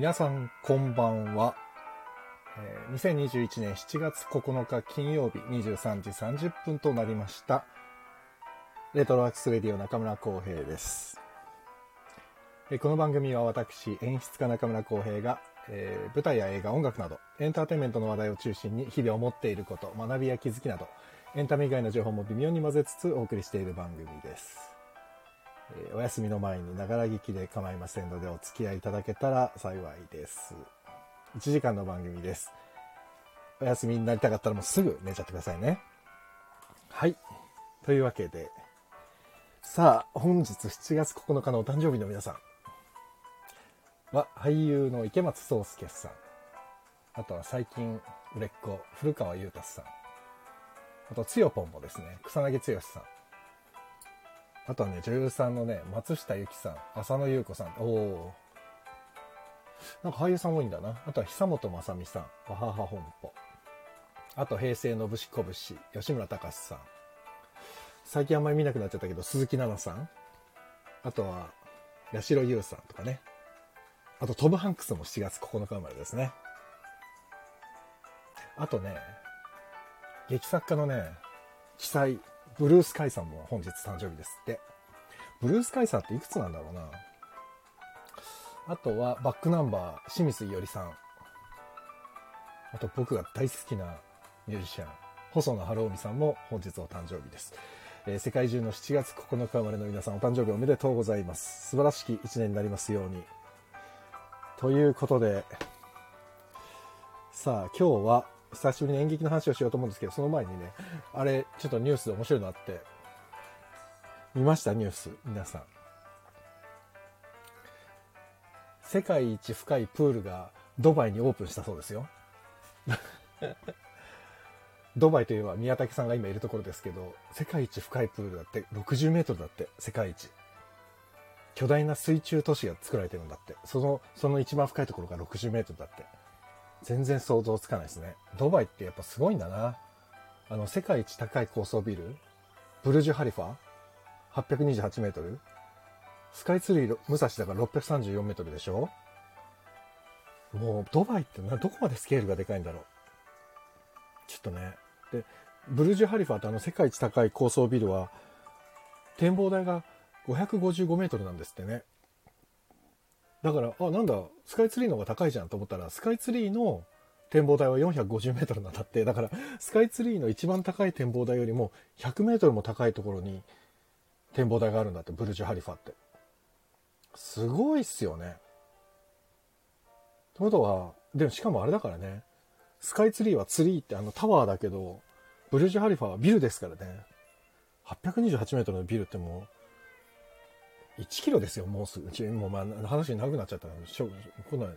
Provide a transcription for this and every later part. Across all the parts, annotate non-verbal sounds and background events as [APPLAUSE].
皆さんこんばんは。えー2021年7月9日金曜日23時30分となりました。レトロワークスレディオ中村浩平です。えーこの番組は私、演出家中村浩平が、えー舞台や映画、音楽など、エンターテインメントの話題を中心に日々思っていること、学びや気づきなど、エンタメ以外の情報も微妙に混ぜつつお送りしている番組です。えーお休みの前にながら聞きで構いませんのでお付き合いいただけたら幸いです。1時間の番組です。お休みになりたかったらもうすぐ寝ちゃってくださいね。はい。というわけで、さあ、本日7月9日のお誕生日の皆さんは、俳優の池松壮亮さん。あとは最近売れっ子、古川優太さん。あと、つよぽんもですね、草薙剛さん。あとはね、女優さんのね、松下由紀さん、浅野ゆう子さん。おお。なんか俳優さん多いんだな。あとは久本雅美さん、わはは本舗。あと、平成のぶしこぶし、吉村隆さん。最近あんまり見なくなっちゃったけど、鈴木奈々さん。あとは、八代優さんとかね。あと、トム・ハンクスも7月9日生まれですね。あとね、劇作家のね、記載、ブルース・カイさんも本日誕生日ですって。ブルース・カイさんっていくつなんだろうな。あとは、バックナンバー、清水伊織さん。あと、僕が大好きなミュージシャン、細野晴臣さんも本日お誕生日です。えー世界中の7月9日生まれの皆さんお誕生日おめでとうございます。素晴らしき一年になりますように。ということで、さあ今日は久しぶりに演劇の話をしようと思うんですけど、その前にね、あれ、ちょっとニュースで面白いのあって、見ましたニュース、皆さん。世界一深いプールがドバイにオープンしたそうですよ。[LAUGHS] ドバイといえば宮武さんが今いるところですけど、世界一深いプールだって60メートルだって、世界一。巨大な水中都市が作られてるんだって。その、その一番深いところが60メートルだって。全然想像つかないですね。ドバイってやっぱすごいんだな。あの、世界一高い高層ビル、ブルジュ・ハリファ、828メートル。スカイツリー、武蔵だから634メートルでしょもう、ドバイってな、どこまでスケールがでかいんだろう。ちょっとね。で、ブルジュ・ハリファってあの世界一高い高層ビルは、展望台が555メートルなんですってね。だから、あ、なんだ、スカイツリーの方が高いじゃんと思ったら、スカイツリーの展望台は450メートルなんだって。だから、スカイツリーの一番高い展望台よりも100メートルも高いところに展望台があるんだって、ブルジュ・ハリファって。すごいっすよね。ってことは、でもしかもあれだからね、スカイツリーはツリーってあのタワーだけど、ブルジュ・ハリファはビルですからね。828メートルのビルってもう、1キロですよ、もうすぐ。うちもうまあ話長くなっちゃったら、しょうこんなね。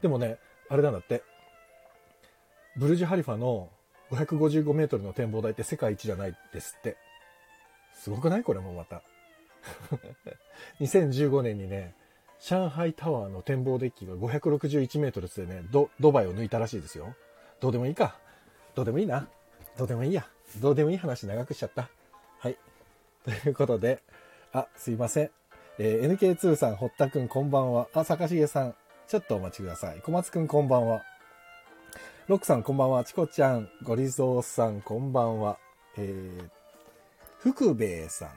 でもね、あれなんだって。ブルジュ・ハリファの555メートルの展望台って世界一じゃないですって。すごくないこれもまた。[LAUGHS] 2015年にね、上海タワーの展望デッキが561メートルでね、ド、ドバイを抜いたらしいですよ。どうでもいいか。どうでもいいな。どうでもいいや。どうでもいい話長くしちゃった。はい。ということで、あ、すいません。えー NK2 さん、堀田くんこんばんは。あ、坂重さん、ちょっとお待ちください。小松くんこんばんは。ロックさんこんばんは。チコちゃん、ゴリゾーさんこんばんは。えー、福兵衛さん、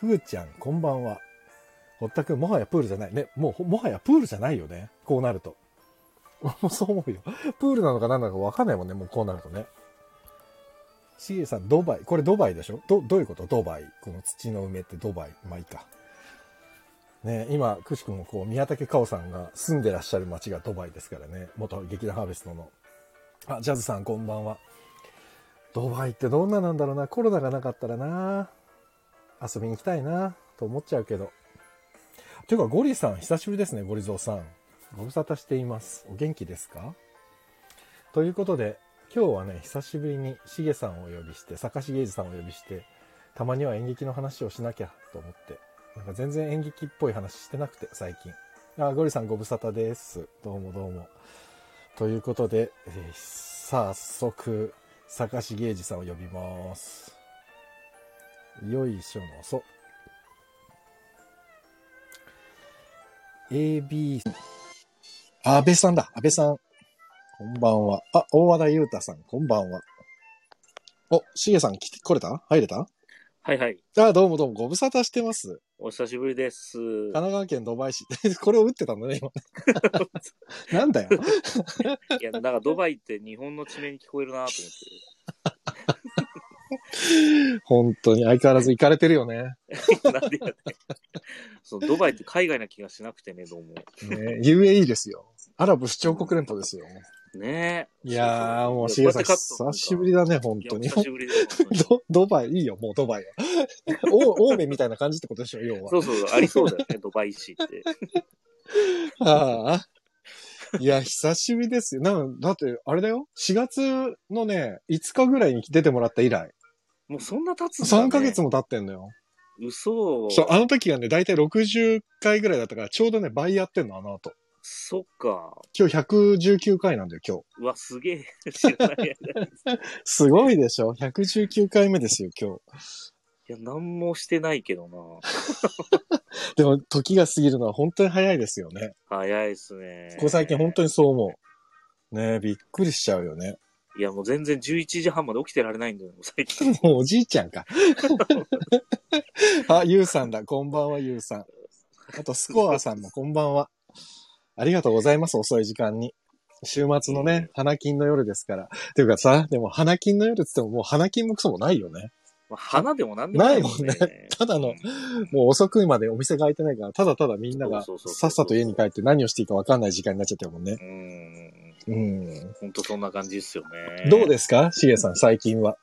ふーちゃんこんばんは。堀田くん、もはやプールじゃない。ね、もう、もはやプールじゃないよね。こうなると。俺 [LAUGHS] もそう思うよ。プールなのか何なのか分かんないもんね。もうこうなるとね。しげさん、ドバイ。これドバイでしょ？ど、どういうこと？ドバイ。この土の梅ってドバイ。まあいいか。ね今、くしくもこう、宮武かおさんが住んでらっしゃる街がドバイですからね。元劇団ハーベストの。あ、ジャズさんこんばんは。ドバイってどんななんだろうな。コロナがなかったらな。遊びに行きたいな。と思っちゃうけど。ていうか、ゴリさん、久しぶりですね、ゴリゾーさん。ご無沙汰しています。お元気ですか？ということで、今日はね、久しぶりにしげさんをお呼びして、坂重二さんをお呼びして、たまには演劇の話をしなきゃと思って、なんか全然演劇っぽい話してなくて、最近。あ、ゴリさんご無沙汰です。どうもどうも。ということで、えー早速、坂重二さんを呼びます。よいしょのそ。AB あ、安倍さんだ。安倍さん。こんばんは。あ、大和田裕太さん、こんばんは。お、しげさん来て、来れた？入れた？はいはい。あ、どうもどうも、ご無沙汰してます。お久しぶりです。神奈川県ドバイ市。[LAUGHS] これを打ってたんだね、今ね。[LAUGHS] なんだよ。いや、なんかドバイって日本の地名に聞こえるなと本当に相変わらず行かれてるよね。思って。なんでやそのドバイって海外な気がしなくてね、どうも。ね UAE ですよ。アラブ首長国連邦ですよ。ねえ。いやー、もう、ししげさん、久しぶりだね、本当に。お久しぶりです。本当にドドバイ、いいよ、もうドバイは。[LAUGHS] お、青梅みたいな感じってことでしょ、要は。そうそう、ありそうだよね、ドバイ市って。[LAUGHS] ああ。いや、久しぶりですよ。なんだって、あれだよ。4月のね、5日ぐらいに出てもらった以来。もうそんな経つんだ、ね。3ヶ月も経ってんのよ。嘘。そう、あの時がね、だいたい60回ぐらいだったから、ちょうどね、倍やってんの、あの後。そっか。今日119回なんだよ、今日。うわ、すげえ。知らない間に。すごいでしょ ?119 回目ですよ、今日。いや、なんもしてないけどな。[LAUGHS] でも、時が過ぎるのは本当に早いですよね。早いっすね。ここ最近本当にそう思う。ねびっくりしちゃうよね。いや、もう全然11時半まで起きてられないんだよ、最近。[LAUGHS] もうおじいちゃんか。[LAUGHS] あ、ゆうさんだ。こんばんは、ゆうさん。あと、スコアさんもこんばんは。ありがとうございます、遅い時間に。週末のね、花金の夜ですから。ていうかさ、でも花金の夜って言ってももう花金もクソもないよね。まあ、花でもなんでもないもんね [LAUGHS] ただのうんもう遅くまでお店が開いてないから、ただただみんながそうそうそうそうさっさと家に帰って何をしていいか分かんない時間になっちゃってるもんね。うん。うん。ほんとそんな感じですよね。どうですか？しげさん、最近は。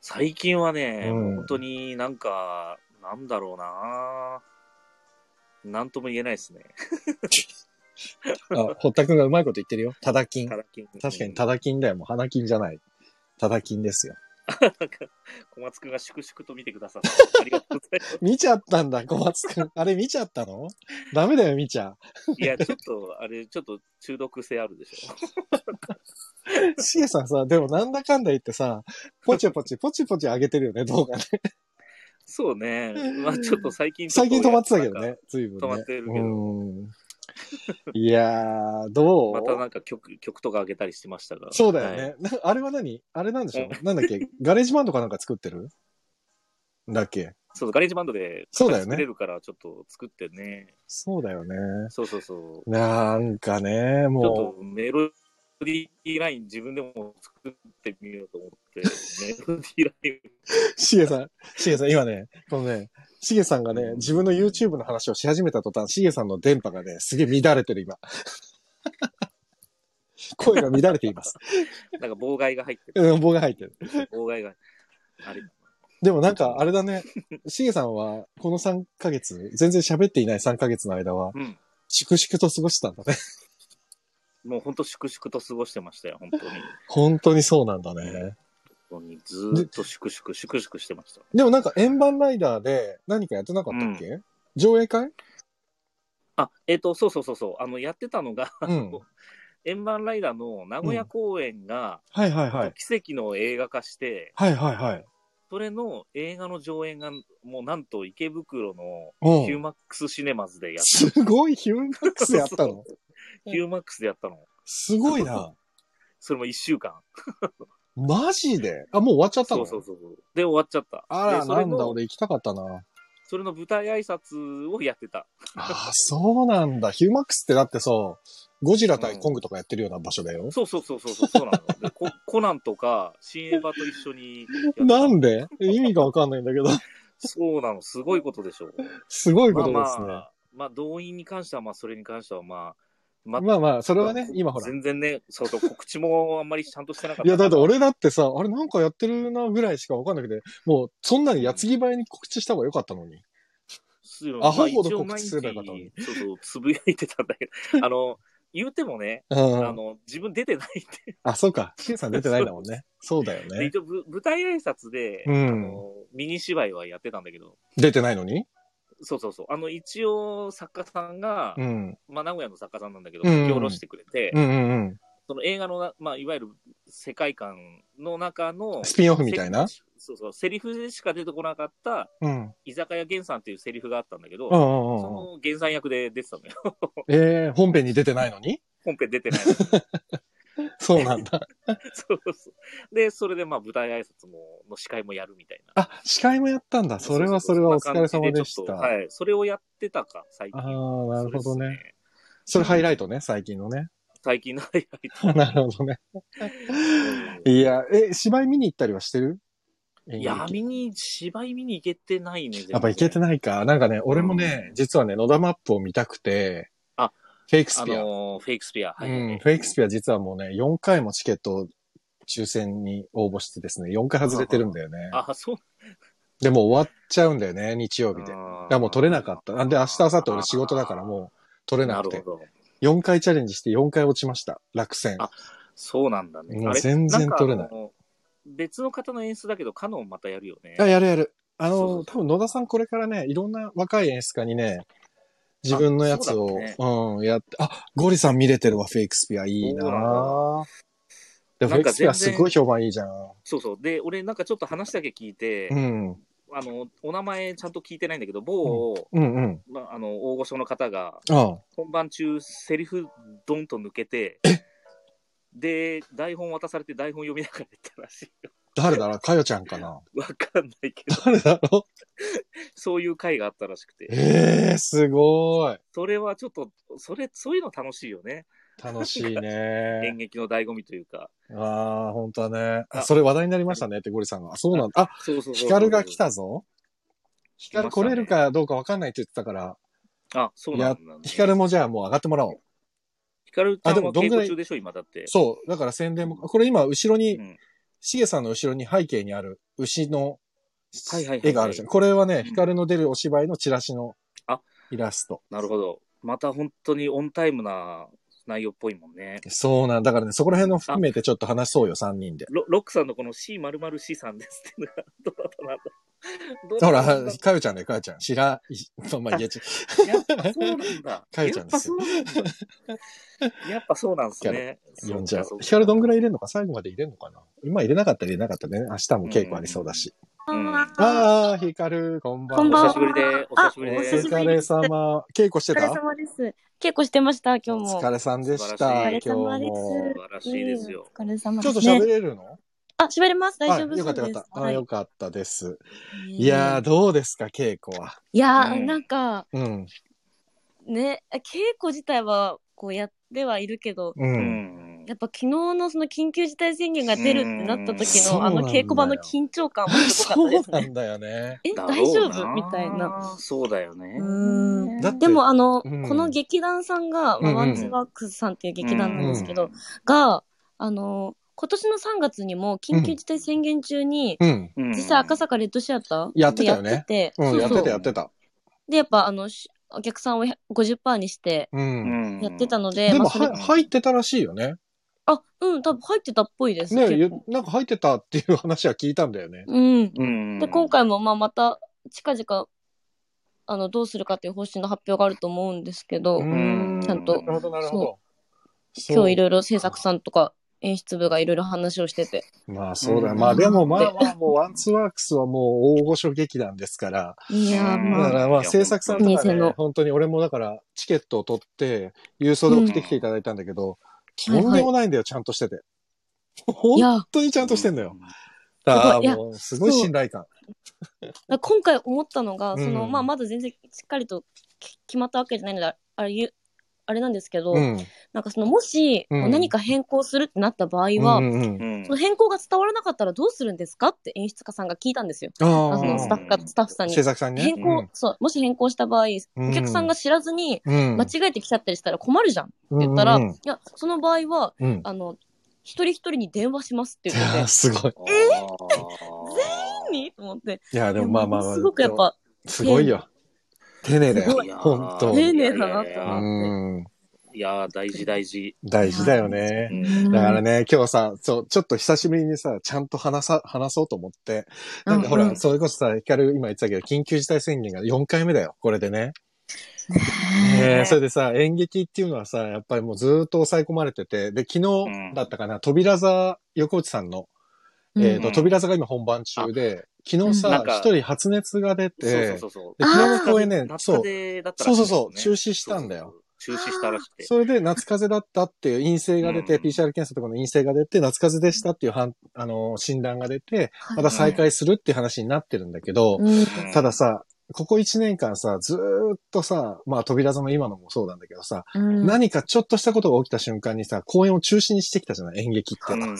最近はね、うん本当になんか、なんだろうななんとも言えないですね。あ、堀田くんがうまいこと言ってるよ。ただ金た。だ金確かにただ金だよ。もう花金じゃない。ただ金ですよ。なんか、小松くんが粛々と見てくださって、[LAUGHS] ありがとうございま見ちゃったんだ、小松くん。あれ見ちゃったの？ダメだよ、見ちゃ。す。いや、ちょっと、あれ、ちょっと中毒性あるでしょ。[LAUGHS] しげさんさ、でもなんだかんだ言ってさ、ポチポチ、ポチポチ上げてるよね、動画ね。そうね。まあちょっと最近最近止まってたけどね、随分ね。止まってるけど。うん。いやー、どう？またなんか曲、曲とか上げたりしてましたが。そうだよはい。あれは何？あれなんでしょう？なんだっけ？[LAUGHS] ガレージバンドかなんか作ってる？だっけ？そう、ガレージバンドでそうだよね。作れるからちょっと作ってね。そうだよね。そうそうそう。なんかね、ちょっもとメロディーライン自分でも作ってみようと思って、メロディーライン、う、しげさん、しげさん、今ね、このね、しげさんがね、自分の YouTube の話をし始めた途端、しげさんの電波がね、すげえ乱れてる、今。[LAUGHS] 声が乱れています。なんか妨害が入ってる。うん、棒が入ってる。妨害が。あれでもなんか、あれだね、しげさんは、この3ヶ月、全然喋っていない3ヶ月の間は、うん。粛々と過ごしたんだね。もう本当粛々と過ごしてましたよ、本当に。[LAUGHS] 本当にそうなんだね。本当にずーっと粛々、粛々してました。でもなんか円盤ライダーで何かやってなかったっけ、上映会？あ、えっ、と、そうそうそうそう。あの、やってたのが、うん。[LAUGHS] 円盤ライダーの名古屋公演が、はいはいはい。奇跡の映画化して、はいはいはい。それの映画の上映が、もうなんと池袋のうんヒューマックスシネマズでやっすごいヒューマックスやったの？[LAUGHS] ヒューマックスでやったの。すごいな。[LAUGHS] それも一週間。マジで？あ、もう終わっちゃったの？そうそうそうそう。で、終わっちゃった。あら、でそれなんだ、の、俺行きたかったな。それの舞台挨拶をやってた。ああ、そうなんだ。ヒューマックスってだってさ、ゴジラ対コングとかやってるような場所だよ。そうそうそうそうそう、そうなの。でココナンとか、新エヴァと一緒にやってたなんで？意味がわかんないんだけど。そうなの、すごいことでしょう。すごいこまあとですね。まあ、まあ、動員に関しては、まあ、それに関しては、まあ、ままあまあ、それはね、今ほら。全然ね、そうそう、告知もあんまりちゃんとしてなかった。いや、だって俺だってさ、あれなんかやってるなぐらいしかわかんなくて、もう、そんなに矢継ぎ早に告知した方がよかったのに。アホほど告知すればよかったのにそうそう、つぶやいてたんだけど、[LAUGHS] あの、言うてもね、うん。あの、自分出てないって。あ、そうか。シエさん出てないんだもんね。[LAUGHS] そうだよね。で一応ぶ舞台挨拶で、うんあの、ミニ芝居はやってたんだけど、出てないのに？そうそうそう。あの、一応、作家さんが、うん。まあ、名古屋の作家さんなんだけど、うん書き下ろしてくれて、うんうんうん。その映画のな、まあ、いわゆる世界観の中の、スピンオフみたいな？そうそう、セリフでしか出てこなかった、うん。居酒屋源さんっていうセリフがあったんだけど、うんうんそうんうん。の源さん役で出てたのよ。えー、本編に出てないのに？本編出てない。[LAUGHS] [LAUGHS] そうなんだ。[LAUGHS] そうそう。で、それでまあ舞台挨拶も、の司会もやるみたいな。あ、司会もやったんだ。それはそれはお疲れ様でした。そはい。それをやってたか、最近。ああ、なるほどね。それハイライトね、最近のね。最近のハイライト。[LAUGHS] なるほどね。うんいや、え、芝居見に行ったりはしてる？いや、見に、芝居見に行けてないね。やっぱ行けてない。か。なんかね、俺もね、実はね、野田マップを見たくて、あ、フェイクスあピア。のー、フェイクスピア。はい。うん、フェイクスピア実はもうね、4回もチケットを抽選に応募してですね、4回外れてるんだよね。あ、そう。でもう終わっちゃうんだよね、日曜日で。いあや、もう取れなかった。なんで明日、明後日俺仕事だからもう取れなくて。なるほど。4回チャレンジして4回落ちました。落選。あそうなんだね。全然取れない別の方の演出だけど、カノンまたやるよね。あ、やるやる。あの、多分野田さんこれからね、いろんな若い演出家にね、自分のやつを、うだねうん、やって、あ、ゴリさん見れてるわ、フェイクスピア。いいな。でもフェイクスピアすごい評判いいじゃん。そうそう。で、俺なんかちょっと話だけ聞いて、うん。あの、お名前ちゃんと聞いてないんだけど、某、うんうん。まあ、あの、大御所の方が、本番中、セリフドンと抜けて、で、台本渡されて台本読みながらやったらしいよ。誰だろう？かよちゃんかな？わかんないけど、誰だろそういう回があったらしくうて。ええー、すごい。それはちょっと、それ、そういうの楽しいよね。楽しい演ね。劇の醍醐味というか。ああ、本当はね。ああそれ話題になりましたねってゴリさんが。あそうなんだ。あ、そうそうそう。ヒカルが来たぞ。ヒカル来れるかどうかわかんないって言ってたから、あ、そうなんだ、ね。ヒカルもじゃあもう上がってもらおう。ヒカルちゃあでんはもどんぐらい稽古中でしょ、今だって。そう。だから宣伝も、これ今後ろに、うんしげさんの後ろに背景にある牛の絵があるじゃん。これはね、ヒカルの出るお芝居のチラシのあイラスト。なるほど。また本当にオンタイムな内容っぽいもんね。そうなんだからね、そこら辺の含めてちょっと話そうよ、3人で。ロロックさんのこの C○○C さんですっていうのが、どうだったなんだら、かよちゃんね、かよちゃん。白い、まあ、いや、ちやっぱそうなんだ。[LAUGHS] かよちゃんですよやっぱそうなんだ。やっぱそうなんですね。呼んじゃそうか。ヒカルどんぐらい入れるのか？最後まで入れるのかな？今入れなかったら入れなかったね。明日も稽古ありそうだし。うんああ、ヒカル、こんばんは。こんばんはお久しぶりで、お久しぶりおで。久しぶり疲れ様。稽古してお疲れた様です。稽古してました、今日おも。疲れさんでし素た。お疲れ様ですも。素晴らしいですよ。お疲れ様ちょっと。喋れるの？あ、喋れます？大丈夫あよかった。よかった。あはいよかったです。ねいやー、どうですか、稽古は？いやー、うんなんか、うん。ね、稽古自体は、こうやってはいるけど、う。うんん。やっぱ昨日のその緊急事態宣言が出るってなった時の、あの稽古場の緊張感はすごかったですね。そうなんだよね。[LAUGHS] え、大丈夫？みたいな。。そうだよね。うん。だってでもあの、うん。この劇団さんが、ワンツーワークスさんっていう劇団なんですけど、が、あの、今年の3月にも緊急事態宣言中に、実際赤坂レッドシアターやってたよね。でやってて、うん、そうそう。やってた、やってた。で、やっぱあの、しお客さんを50%にしてやってたので、でも、入ってたらしいよね。あ、うん、多分入ってたっぽいです。ねゆ結構なんか入ってたっていう話は聞いたんだよね。うん。うん。で、今回もまあまた近々、あの、どうするかっていう方針の発表があると思うんですけど、んちゃんとなるほど、なるほど。今日いろいいろ制作さんとか演出部がいろいろ話をしてて。ろ。まあそうだよ。うんまあでもまあまあもうワンツーワークスはもう大御所劇団ですから。いやー、うんまあ、だからまあ制作さんとかね本当に俺もだからチケットを取って郵送で送ってきていただいたんだけど、とんでもないんだよ、ちゃんとしてて。い本や、当にちゃんとしてんだよ。だからもうすごい信頼感。今回思ったのが、うんその、まあ、まだ全然しっかりとき決まったわけじゃないので、あれあれなんですけど、うん。なんかその、もし、うん何か変更するってなった場合は、うんうんうんうんその変更が伝わらなかったらどうするんですかって演出家さんが聞いたんですよ。ああそのスタッフが、スタッフさんに制。作さんにね。変更、そう、もし変更した場合、うんお客さんが知らずにうん。間違えてきちゃったりしたら困るじゃんって言ったら、うんうんうんいや、その場合は、うん。あの、一人一人に電話しますってい言っててすごい。何と思って。いや、でもまあまあまあ。すごくやっぱ、すごいよ。丁寧だよ本当。丁寧だなとう思ん。いやー、大事大事。大事だよねう。んだからね、今日さ、そう、ちょっと久しぶりにさ、ちゃんと話さ、話そうと思って。なんかほら、うんうんそれこそさ、ヒカル今言ってたけど、緊急事態宣言が4回目だよ、これでね。ねえそれでさ、演劇っていうのはさ、やっぱりもうずーっと抑え込まれてて、で、昨日だったかな、扉座、横内さんの、えっ、と、うん扉座が今本番中で、昨日うさ一人発熱が出て、そうそうそう。で昨日の公演ね、夏そう、そうそうそう中止したんだよ。中止したらしくて。それで夏風邪だったっていう陰性が出て、うん PCR 検査とかの陰性が出て、夏風邪でしたっていうはんあの診断が出て、はいまた再開するっていう話になってるんだけど、うん。うんたださ、ここ1年間さ、ずーっとさ、まあ扉座の今のもそうなんだけどさ、うん何かちょっとしたことが起きた瞬間にさ、公演を中止にしてきたじゃない？演劇って。うん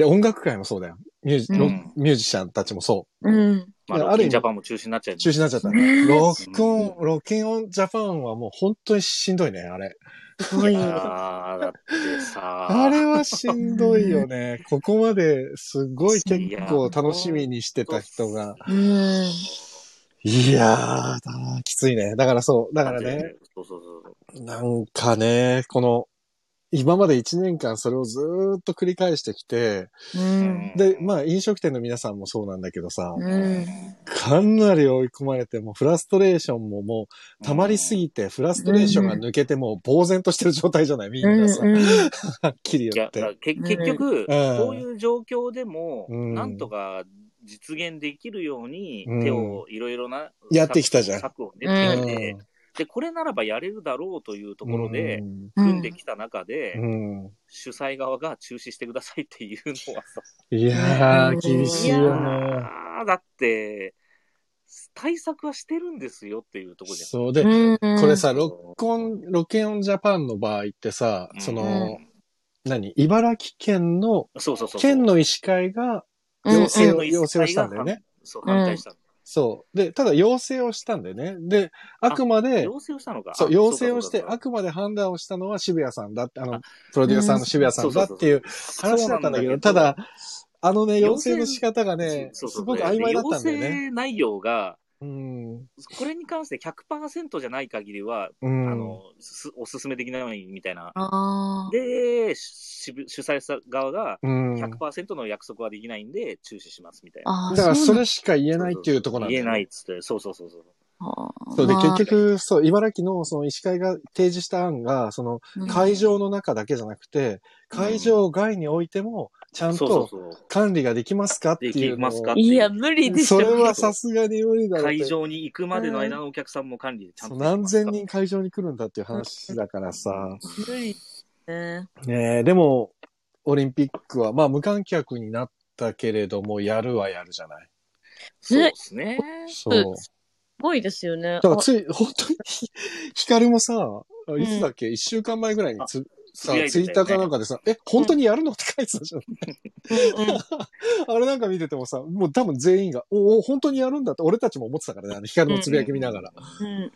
で、音楽界もそうだよ。ミュージ,、うんロミュージシャンたちもそう。うん。まあ、ある意味ロッキンジャパンも中止になっちゃう。中止になっちゃったね。ロックオン、ロッキンオンジャパンはもう本当にしんどいね、あれ。すごい。ああ、だってさ。あれはしんどいよね。ここまですごい結構楽しみにしてた人が。うん。いやー、だきついね。だからそう、だからね、。そうそうそう。なんかね、この、今まで1年間それをずーっと繰り返してきて、うん。で、まあ飲食店の皆さんもそうなんだけどさ、うん。かなり追い込まれて、もうフラストレーションももう溜まりすぎて、フラストレーションが抜けてもう呆然としてる状態じゃないみんなさ、うんはっきり言っ、て。け結局、ん。こういう状況でも、うん。なんとか実現できるようにうん。手をいろいろな、やってきたじゃん。策を練ってきて、うんで、これならばやれるだろうというところで、うん組んできた中で、うん主催側が中止してくださいっていうのはさ、いやー、うん厳しいいやよね。ーだって、対策はしてるんですよっていうところじゃん。そうで、うん。これさ、ロックオン、ロッキンオンジャパンの場合ってさ、その、何？茨城県の、そうそうそう。県の医師会がうん要請を、要請をしたんだよね。。そう、反対したの。そう。で、ただ要請をしたんだよね。で、あくまで、要請をしたのか。そう、あ要請をして、あくまで判断をしたのは渋谷さんだって、あのあ、プロデューサーの渋谷さんだっていう話だったんだけど、ただ、あのね、要請の仕方がね、すごく曖昧だったんだよ要ね。請内容が、うん。これに関して100%じゃない限りは、うん。あの、すおすすめできないみたいな。ああ。で、し主催者側がうん。100%の約束はできないんで中止しますみたいな。ああ。だからそれしか言えないっていうところなんだよね言えないっつって、そうそうそうそう。そうで、まあ結局、そう、茨城のその医師会が提示した案が、そのうん会場の中だけじゃなくて、会場外においても、ちゃんと。管理ができますかっていうのできますかを。いや、無理でしょ。それはさすがに無理だろ会場に行くまでの間のお客さんも管理でちゃんとできますか。何千人会場に来るんだっていう話だからさ。無理ね。ねえ、でも、オリンピックは、まあ無観客になったけれども、やるはやるじゃない。そうですね。そう。すごいですよね。だからつい、本当に、[LAUGHS] ヒカルもさ、いつだっけ？一、週間前ぐらいにつ、さ、つぶやいてたよねツイッターかなんかでさ、え、本当にやるのって書いてたじゃん。[LAUGHS] あれなんか見ててもさ、もう多分全員が、おお、本当にやるんだって俺たちも思ってたからね、あのヒカルのつぶやき見ながら。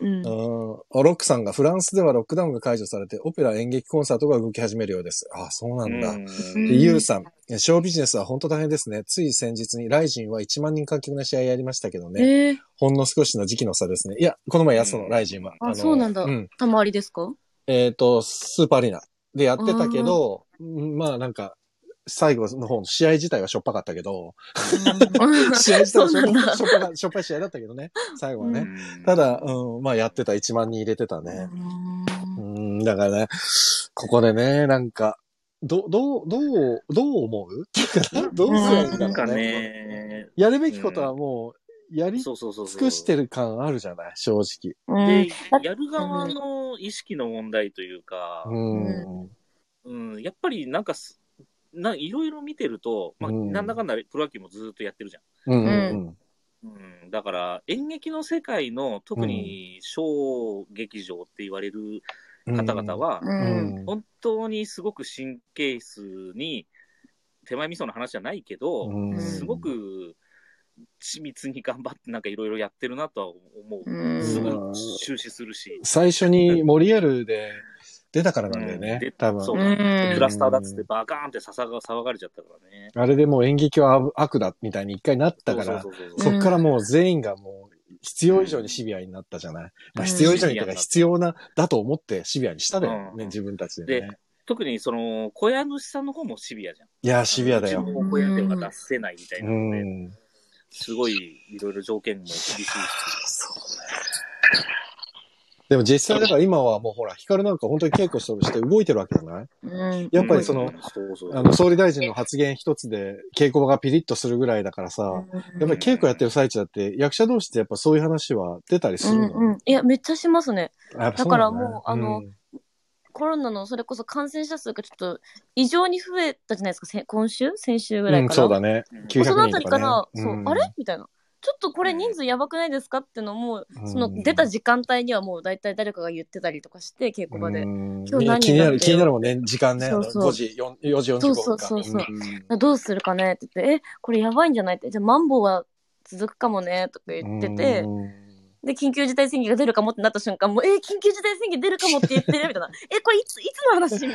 ロックさんがフランスではロックダウンが解除されて、オペラ演劇コンサートが動き始めるようです。あそうなんだ。ユウさん、ショービジネスは本当大変ですね。つい先日にライジンは1万人観客の試合やりましたけどね。えー、ほんの少しの時期の差ですね。いや、この前やったの、うんライジンは。あのそうなんだうん。たまわりですか？えっ、と、スーパーアリーナでやってたけど、うんまあなんか、最後の方の試合自体はしょっぱかったけど、[LAUGHS] 試合自体はしょっぱしょっぱかしょっぱい試合だったけどね、最後はね。うん。ただ、うん、まあやってた1万人入れてたね。うん、だからね、ここでね、なんか、ど、どう、どう、どう思う？っていうどうすればいいんだなんかろうね。ね、やるべきことはもう、やりそうそうそうそう。尽くしてる感あるじゃない、正直。うん。で、やる側の意識の問題というか、うん。うん、やっぱりなんかす、ないろいろ見てると、まあ、うんなんだかんだプロ野球もずっとやってるじゃうん。うん。ん。うん、だから、演劇の世界の、特に小劇場って言われるうん。方々は。本当にすごく神経質に、手前味噌の話じゃないけど、うんすごく緻密に頑張ってなんかいろいろやってるなとは思う。うんすぐ終止するし。最初にモリエルで出たからなんだようんねで。多分。そううんクラスターだっつってバカーンって騒が騒がれちゃったからね。あれでもう演劇は悪だみたいに一回なったから、そうそうそうそうそっからもう全員がもう必要以上にシビアになったじゃない？まあうん必要以上にとか必要な、だと思ってシビアにしただよね、うん自分たちでね。特にその、小屋主さんの方もシビアじゃん。いや、シビアだようち。の小屋では出せないみたいうなので、ん。すごいいろいろ条件も厳しいし。でも実際だから今はもうほら、ヒカルなんか本当に稽古して動いてるわけじゃない？うん。やっぱりその、あの、総理大臣の発言一つで稽古場がピリッとするぐらいだからさ、やっぱり稽古やってる最中だって役者同士ってやっぱそういう話は出たりすうるの、んうん。いや、めっちゃしますね。やっぱそうだからもうあのんコロナのそれこそ感染者数がちょっと異常に増えたじゃないですか、せ今週？先週ぐらいうん、から。そうだね。900そのあ人とかね。たりから、そう、んあれ？みたいな。ちょっとこれ人数やばくないですか？ってのも、うん。その出た時間帯にはもう大体誰かが言ってたりとかして、稽古場で。うん。今日何気になる、気になるもんね、時間ね。そうそう。あの5時、4, 4時45そう分か。そうそう。そう。うん。どうするかね？って言って、え、これやばいんじゃない？って、じゃあマンボウは続くかもね？とか言ってて、うんで、緊急事態宣言が出るかもってなった瞬間、もう、えー緊急事態宣言出るかもって言ってるみたいな。[LAUGHS] え、これいつ、いつの話みたい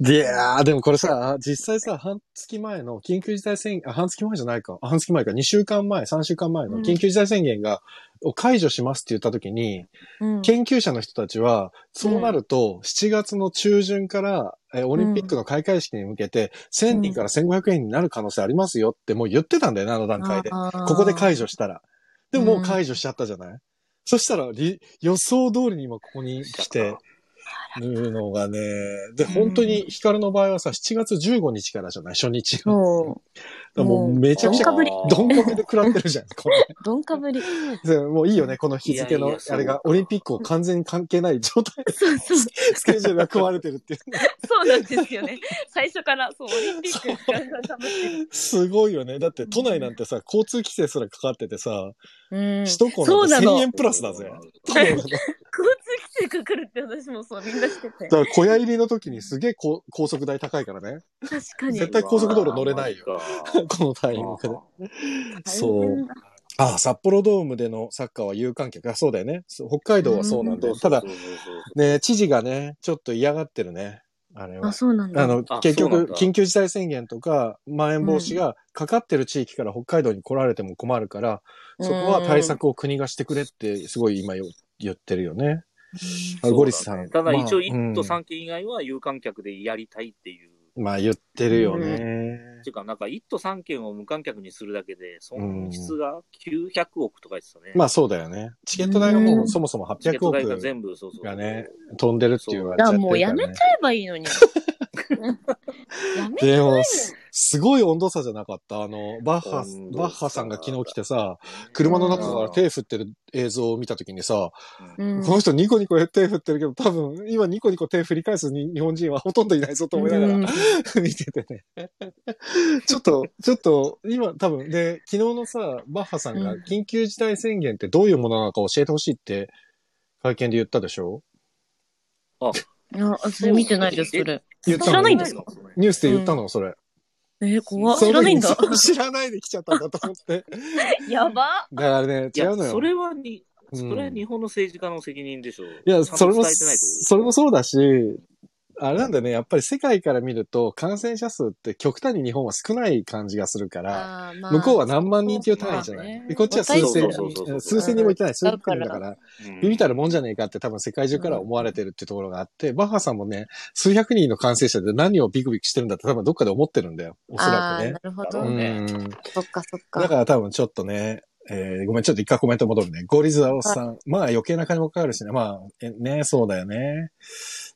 な。いやー、でもこれさ、実際さ、半月前の緊急事態宣言、あ、半月前じゃないか。あ半月前か。2週間前、3週間前のうん緊急事態宣言が、を解除しますって言った時に、うん。研究者の人たちは、そうなると、7月の中旬から、えオリンピックの開会式に向けて、1000人から1500人になる可能性ありますよってもう言ってたんだよね、あの段階で。ここで解除したら。でももう解除しちゃったじゃない、そしたらり、予想通りに今ここに来てるのがね、で、本当にヒカルの場合はさ、7月15日からじゃない？初日が。もうめちゃくちゃ、どんかぶりで食らってるじゃん。どんかぶり。でもういいよね、この日付のあれが、オリンピックを完全に関係ない状態で。スケジュールが組まれてるっていう。そうなんですよね。最初から、そう、オリンピック。すごいよね。だって都内なんてさ、交通規制すらかかっててさ、うん。首都高なんて1000円プラスだぜ。交 [LAUGHS] 通規制かかるって私もそう、みんなしててだ。から小屋入りの時にすげえ高高速代高いからね。確かに。絶対高速道路乗れないよ。このタイミングで。そう。ああ、札幌ドームでのサッカーは有観客。あ、そうだよね。北海道はそうなんだよ。ただ、ね、知事がね、ちょっと嫌がってるね。あれはあ、。そうなんだ。あの、あ結局、緊急事態宣言とか、まん延防止がかかってる地域から北海道に来られても困るから、そこは対策を国がしてくれって、すごい今よ言ってるよね。あゴリスさん。ただ一応、まあ1都3県以外は有観客でやりたいっていう。うんまあ言ってるよね。っていうか、なんか1都3県を無観客にするだけで、損失が900億とか言ってたね。まあそうだよね。チケット代がもううんそもそも800チケット代が億全部、そうそう。がね、飛んでるって言われちだか。もうやめちゃえばいいのに。[LAUGHS] やめちゃえばいいのに、すすごい温度差じゃなかった？あの、バッハバッハさんが昨日来てさ、車の中から手振ってる映像を見たときにさ、うんこの人ニコニコ手振ってるけど、多分今ニコニコ手振り返すに日本人はほとんどいないぞと思いながら、うん [LAUGHS] 見ててね。ちょっと、ちょっと、今多分、で、昨日のさ、バッハさんがうん緊急事態宣言ってどういうものなのか教えてほしいって会見で言ったでしょ？いや、それ見てないです、それ。知らないんですか？ニュースで言ったの、それ。えー、怖知らないんだ。知らないで来ちゃったんだと思って。[LAUGHS] やば。だからね、いや違うのよ。それはに、うんそれは日本の政治家の責任でしょう。いや、ちゃんとそれも、それもそうだし、あれなんだよね、やっぱり世界から見ると感染者数って極端に日本は少ない感じがするから、まあ向こうは何万人っていう単位じゃない、まあねでこっちは数千数千人もいってない、数だから百人だから、うんビビたるもんじゃねえかって多分世界中から思われてるっていうところがあって、バッハさんもね、数百人の感染者で何をビクビクしてるんだって多分どっかで思ってるんだよ。おそらくねな。るほど。ねうんそっかそっか。だから多分ちょっとね、えーごめん、ちょっと一回コメント戻るね。ゴリズアオさん。まあ余計な金もかかるしね。まあ、えね、そうだよね。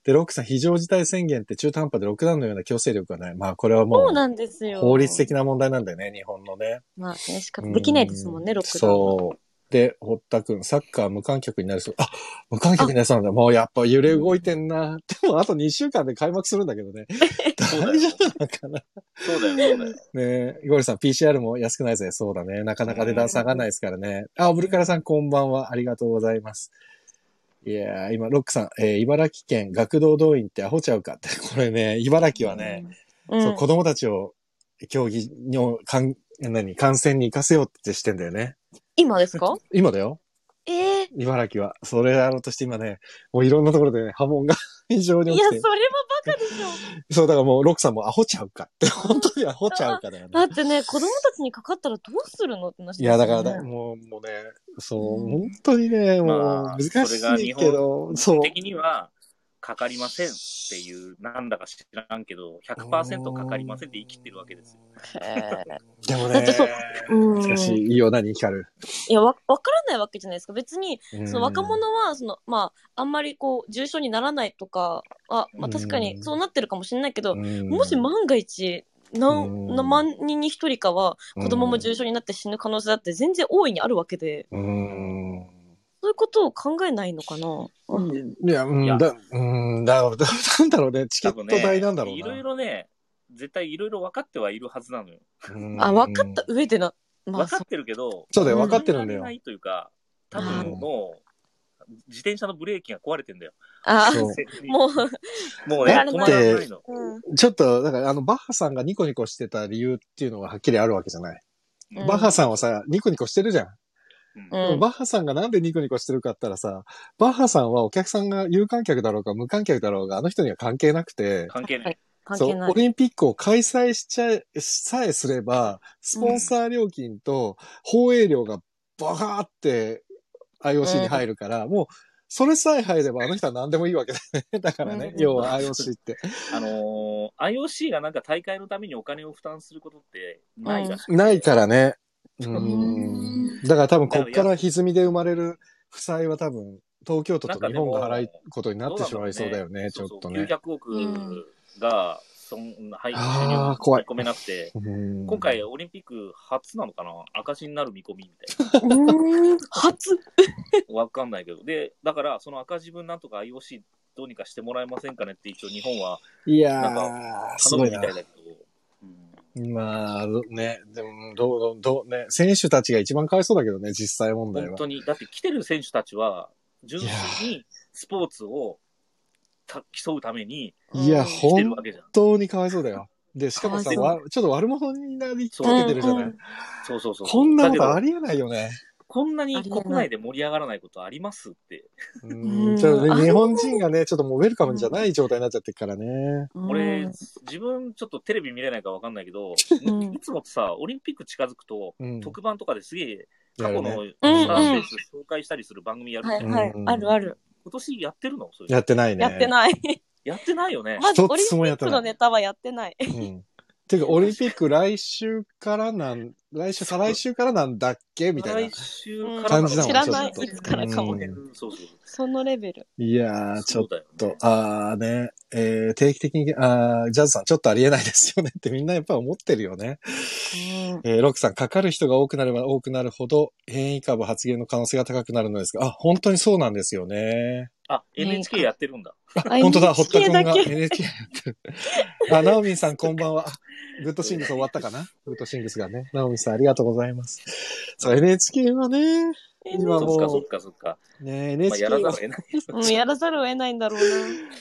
で、ロックさん、非常事態宣言って中途半端でロックダウンのような強制力がない。まあこれはもそうう、なんですよ。法律的な問題なんだよね、日本のね。まあね、仕方できないですもんね、ロックダウンは。そう。で、堀田くん、サッカー無観客になるそう。あ、無観客になりそうなんだ。もうやっぱ揺れ動いてんな。でもあと2週間で開幕するんだけどね。[LAUGHS] 大丈夫なのかな。そうだよ、そうだよ。ねえ、ゴリさん、PCR も安くないぜ。そうだね。なかなか値段下がらないですからね。あ、ブルカラさん、こんばんは。ありがとうございます。いやー、今、ロックさん、えー茨城県学童動員ってアホちゃうか？って。これね、茨城はね、うん、そう、子供たちを競技の、かん、何、観戦に行かせようってしてんだよね。今ですか？今だよ。ええ茨城は。それやろうとして今ね、もういろんなところでね、波紋が非常にいや、起きて。それはバカでしょ。そう、だからもう、ロックさんもアホちゃうかって。本当にアホちゃうかだよね。[LAUGHS] だってね、子供たちにかかったらどうするのって話いや、だからもう、もうね、そう、うん本当にね、もうまあ難しいけど、そう。的には、かかりませんっていう、なんだか知らんけど、100%かかりませんって言い切ってるわけですよ。でもねだってそう、うん。しかし、いいよ、何光る。いや、わ、わからないわけじゃないですか。別に、うんその若者は、その、まあ、あんまりこう、重症にならないとか、あ、まあ確かにそうなってるかもしれないけど、うんもし万が一、何、うん何万人に一人かは、子供も重症になって死ぬ可能性だって全然大いにあるわけで、うん。そういうことを考えないのかな？うんいや、うん、いやだ、うん、だ、だなん [LAUGHS] だろうね、チケット代なんだろうな。いろいろね、絶対いろいろ分かってはいるはずなのよ。うんあ、分かった上でな、まあ、分かってるけど、そうだよ、うん分かってるんだよな。いというか、多分うんもう、自転車のブレーキが壊れてんだよ。あそう [LAUGHS] もう、もうね、止まらないの。うんちょっと、だから、あの、バッハさんがニコニコしてた理由っていうのがはっきりあるわけじゃない。うんバッハさんはさ、ニコニコしてるじゃん。うんバッハさんがなんでニコニコしてるかって言ったらさ、バッハさんはお客さんが有観客だろうか無観客だろうが、あの人には関係なくて、関係ない。そう、関係ない。オリンピックを開催しちゃえ、さえすれば、スポンサー料金と放映料がバカーって IOC に入るから、もう、それさえ入ればあの人は何でもいいわけだよね。[LAUGHS] だからね、うん要は IOC って。あのー IOC がなんか大会のためにお金を負担することってないらしくてないからね。ううんん。だから多分こっから歪みで生まれる負債は多分、東京都と日本が払いことになってしまいそうだよね、ちょっとね。900億が、そんはい、収あ怖い見込めなくて、うん [LAUGHS] 今回オリンピック初なのかな？赤字になる見込みみたいな。うん初？[LAUGHS] わかんないけど。で、だから、その赤字分なんとか IOC どうにかしてもらえませんかねって一応日本はいやなんー、す頼ごいみたいだけど。うんまあ、ね、でも、どう、どう、どう、ね、選手たちが一番かわいそうだけどね、実際問題は。本当に、だって来てる選手たちは、純粋にスポーツをた競うためにいや、本。当にかわいそうだよ。で、しかもさ、かわちょっと悪者になりかそうけてるじゃない。うんそうそうそう。こんなことありえないよね。こんなに国内で盛り上がらないことありますって。うんうんちょっとあね日本人がね、ちょっともうウェルカムじゃない状態になっちゃってるからね。俺、自分ちょっとテレビ見れないかわかんないけど、うんいつもさ、オリンピック近づくと、うん特番とかですげえ、過去のやるねスター選手紹介したりする番組やるはいはいうん、あるある。今年やってるの？それやってないね。やってない。やってないよね。まず、一オリンピッつもやってないクのネタはやってない。うん。ていうか、オリンピック来週からなん、来週、再来週からなんだっけ？みたいな来。週から感じだもん知らない、ちょっといつからかもうん。そうそう。そのレベル。いやー、ちょっとね、あーね、えー、定期的に、あージャズさん、ちょっとありえないですよねってみんなやっぱ思ってるよね。えー、ロックさん、かかる人が多くなれば多くなるほど、変異株発現の可能性が高くなるのですが、あ、本当にそうなんですよね。あ、NHK やってるんだ。あ、あ本当だ、堀田君が NHK やってる。あ、ナオミンさんこんばんは。あグッドシングス終わったかな？グッドシングスがね。ナオミンさんありがとうございます。そう、NHK はね、今もうそっかそっかそっか。ね、まあ、や NHK はらざるを得ない。[LAUGHS] うん、やらざるを得ないんだろう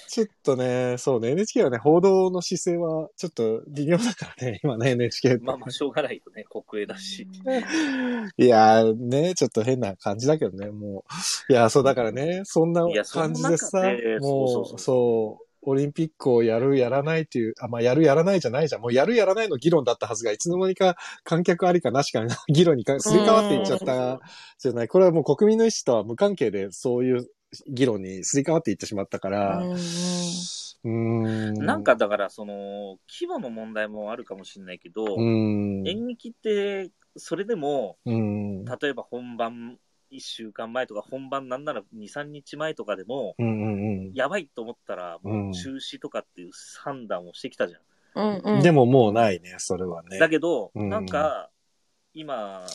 ちょっとね、そうね、NHK はね、報道の姿勢はちょっと微妙だからね、[LAUGHS] 今ね、NHK って。まあまあ、しょうがないよね。国営だし。[LAUGHS] いやーね、ちょっと変な感じだけどね、もう。いやー、そうだからね、そんな感じでさもう、そうそうそうそう、オリンピックをやる、やらないっていう、あ、まあ、やる、やらないじゃないじゃん。もうやる、やらないの議論だったはずが、いつの間にか観客ありかなしかの [LAUGHS] 議論にかすり替わっていっちゃったじゃない。これはもう国民の意思とは無関係で、そういう議論にすり替わっていってしまったかな。ら、うん。なんかだから、その、規模の問題もあるかもしれないけど、うん。演劇って、それでも、うん。例えば本番1週間前とか、本番なんなら2、3日前とかでも、うんうんやばいと思ったら、うんもう中止とかっていう判断をしてきたじゃん。うんう。うんん。でももうないね、それはね。だけど、うんなんか、今、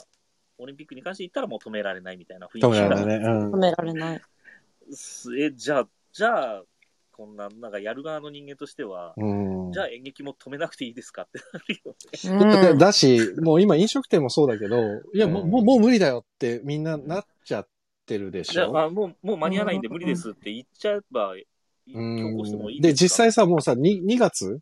オリンピックに関して言ったらもう止められないみたいな雰囲気止められがないね。うん止。められない。え、じゃあ、じゃあ、こんな、なんかやる側の人間としては、うん。じゃあ演劇も止めなくていいですかってなるよね。うんだだし、もう今飲食店もそうだけど、いや、もう、うんもう、もう無理だよってみんななっちゃってるでしじゃあ、ょ。あもう、もう間に合わないんで無理ですって言っちゃえば、強行してもいいで、実際さ、もうさ、2, 2月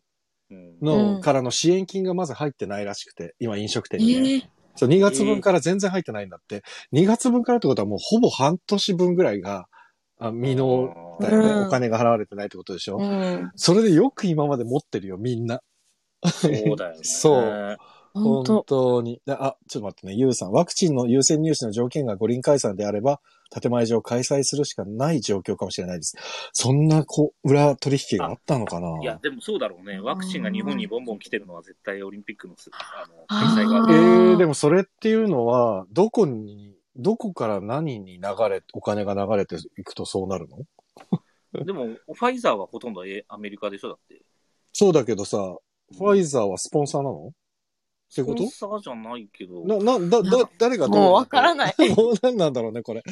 うんの、うんからの支援金がまず入ってないらしくて、今飲食店えにね。えそう、2月分から全然入ってないんだって。2月分からってことはもうほぼ半年分ぐらいが、あ未納だよね、うんお金が払われてないってことでしょ、うん。それでよく今まで持ってるよ、みんな。そうだよね。[LAUGHS] そう本本当。当に。であ、ちょっと待ってね、ゆうさん。ワクチンの優先入手の条件が五輪解散であれば、建前上開催するしかない状況かもしれないです。そんな、こう、裏取引があったのかな？いや、でもそうだろうね。ワクチンが日本にボンボン来てるのは絶対オリンピックのすあの開催があえる。ー、でもそれっていうのは、どこに、どこから何に流れ、お金が流れていくとそうなるの？[LAUGHS] でも、ファイザーはほとんどえアメリカでしょ？だって。そうだけどさ、ファイザーはスポンサーなの？ってこスポンとサーじゃないけど。な、な、だ、だ、誰がどうもうわからない。[LAUGHS] もう何なんだろうね、これ。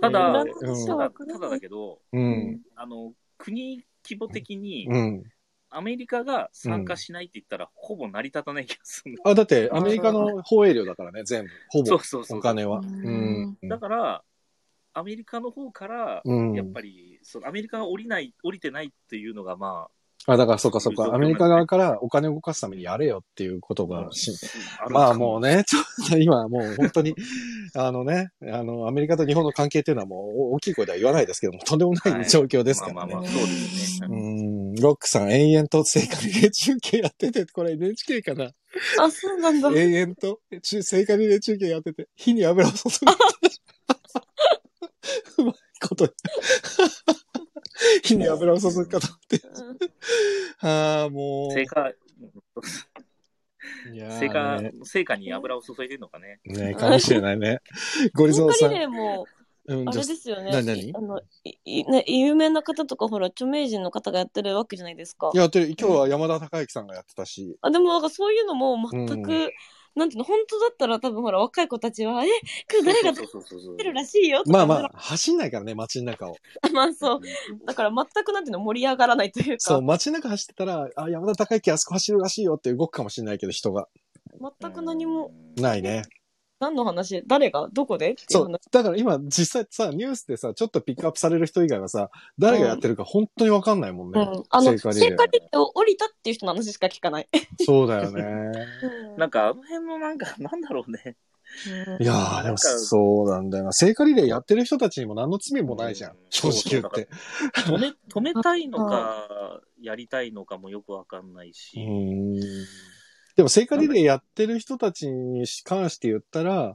ただ、うんただ、ただだけど、うん。あの、国規模的に、うん。アメリカが参加しないって言ったら、ほぼ成り立たない気がするの。あ、だって、アメリカの放映料だからね、全部。ほぼそう。そうそう。お金は。だから、アメリカの方から、うんやっぱり、そのアメリカが降りない、降りてないっていうのが、まあ、だからそうかそうか。アメリカ側からお金を動かすためにやれよっていうことあ、がし、あるまあもうね、[LAUGHS] ちょっと今はもう本当に、あのね、あの、アメリカと日本の関係っていうのはもう大きい声では言わないですけども、とんでもなはいい状況ですからね。まあまあまあ、そうですうね。ん、ロックさん、延々と聖火リレー中継やってて、これ NHK かな？あ、そうなんだ。延々と？中聖火リレー中継やってて、火に油を注ぐ。[LAUGHS] [LAUGHS] うまいこと。火に油を注ぐかと思って。ああ、もう。成果、いやー成果ね、成果に油を注いでるのかね。ねかもしれないね。ゴリゾーさん。聖火リレーも、うん、あれですよね。何何？あの、いいね、有名な方とか、ほら、著名人の方がやってるわけじゃないですか。やってる、今日は山田孝之さんがやってたし。あ、でも、なんかそういうのも全く、うんなんていうの、本当だったら多分ほら、若い子たちは、え、これ誰がそうそうそうそうやってるらしいよまあまあ、走んないからね、街の中を。あ、[LAUGHS] まあそう。だから全くなんていうの、盛り上がらないというか、そう、街中走ってたら、あ、山田孝之あそこ走るらしいよって動くかもしれないけど、人が。全く何も、ないね。何の話？誰が？どこで？そう話。。だから今、実際さ、ニュースでさ、ちょっとピックアップされる人以外はさ、誰がやってるか本当にわかんないもんね。うん。あの、聖火リ聖火リレーを降りたっていう人の話しか聞かない。そうだよね。なんか、あの辺のなんか、なんだろうね。いやー、でもそうなんだよな。聖火リレーやってる人たちにも何の罪もないじゃんうん。正直言って。止め、止めたいのか、[LAUGHS] やりたいのかもよくわかんないし。でも聖火リレーやってる人たちに関して言ったら、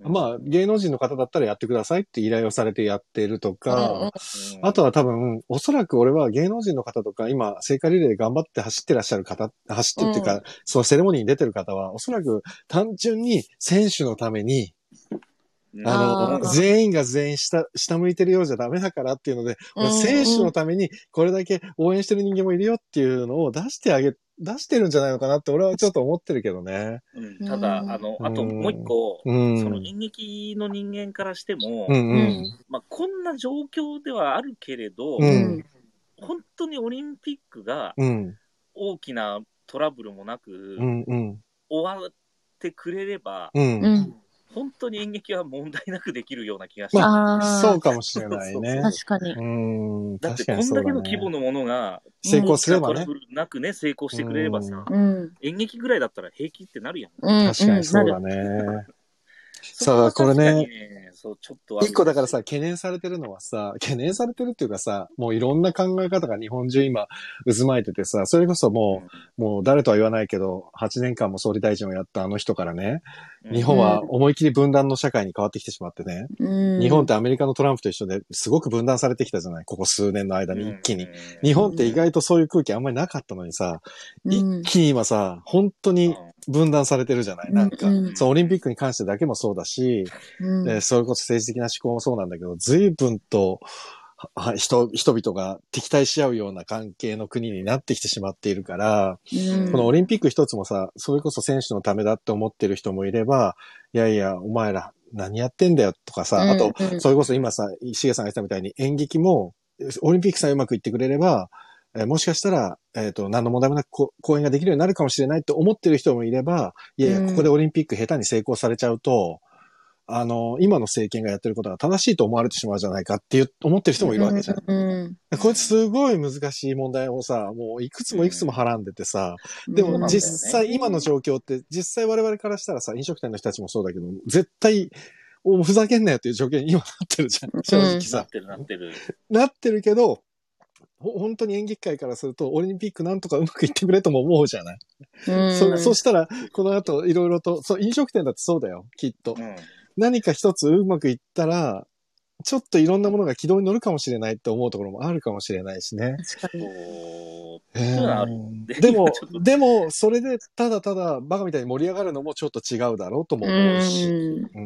まあ芸能人の方だったらやってくださいって依頼をされてやってるとか、うん。あとは多分、おそらく俺は芸能人の方とか、今、聖火リレー頑張って走ってらっしゃる方、走ってっていうか、うん。そのセレモニーに出てる方は、おそらく単純に選手のために、あの、あー全員が全員下、下向いてるようじゃダメだからっていうので、うんうん選手のためにこれだけ応援してる人間もいるよっていうのを出してあげ、出してるんじゃないのかなって俺はちょっと思ってるけどね。うんただ、あの、あともう一個、うん。その演劇の人間からしても、うんう。うんん。まあ、こんな状況ではあるけれど、うん本当にオリンピックがうん。大きなトラブルもなくうん。うん。終わってくれれば、うん。うん。本当に演劇は問題なくできるような気がして、まああ、そうかもしれないね。確かに。うん。だってこんだけの規模のものが、成功すればねトラブ。ルなくね、成功してくれればさ、うん。演劇ぐらいだったら平気ってなるやん。うん。確かにそうだね。そさあ、これね、そう、ちょっと一個だからさ、懸念されてるのはさ、懸念されてるっていうかさ、もういろんな考え方が日本中今渦巻いててさ、それこそもう、もう誰とは言わないけど、8年間も総理大臣をやったあの人からね、うん。日本は思い切り分断の社会に変わってきてしまってね、うん。日本ってアメリカのトランプと一緒ですごく分断されてきたじゃないここ数年の間に一気に。うん日本って意外とそういう空気あんまりなかったのにさ、うん。一気に今さ、本当に分断されてるじゃないなんか、うん。うん。そう、オリンピックに関してだけもそうだし、うん。で、それこそ政治的な思考もそうなんだけど、随分と、は人、人々が敵対し合うような関係の国になってきてしまっているから、うん。このオリンピック一つもさ、それこそ選手のためだって思ってる人もいれば、いやいや、お前ら何やってんだよとかさ、あと、うん。うんそれこそ今さ、しげさんが言ってたみたいに演劇も、オリンピックさえうまくいってくれれば、えーもしかしたら、えっ、と、何の問題もなくこ公演ができるようになるかもしれないって思ってる人もいれば、いやいや、うん。ここでオリンピック下手に成功されちゃうと、あの、今の政権がやってることが正しいと思われてしまうじゃないかっていう、思ってる人もいるわけじゃん。うん。こいつすごい難しい問題をさ、もういくつもいくつもはらんでてさ、でもうん実際今の状況って、実際我々からしたらさ、飲食店の人たちもそうだけど、絶対、おふざけんなよっていう状況に今なってるじゃん。正直なさっ。てるなってる。なってるけど、ほ本当に演劇界からすると、オリンピックなんとかうまくいってくれとも思うじゃない。うんそそしたら、この後いろいろと、そう、飲食店だってそうだよ、きっと。うん。何か一つうまくいったら、ちょっといろんなものが軌道に乗るかもしれないって思うところもあるかもしれないしね。ででも [LAUGHS] でも、それでただただバカみたいに盛り上がるのもちょっと違うだろうともう思うし。ん。う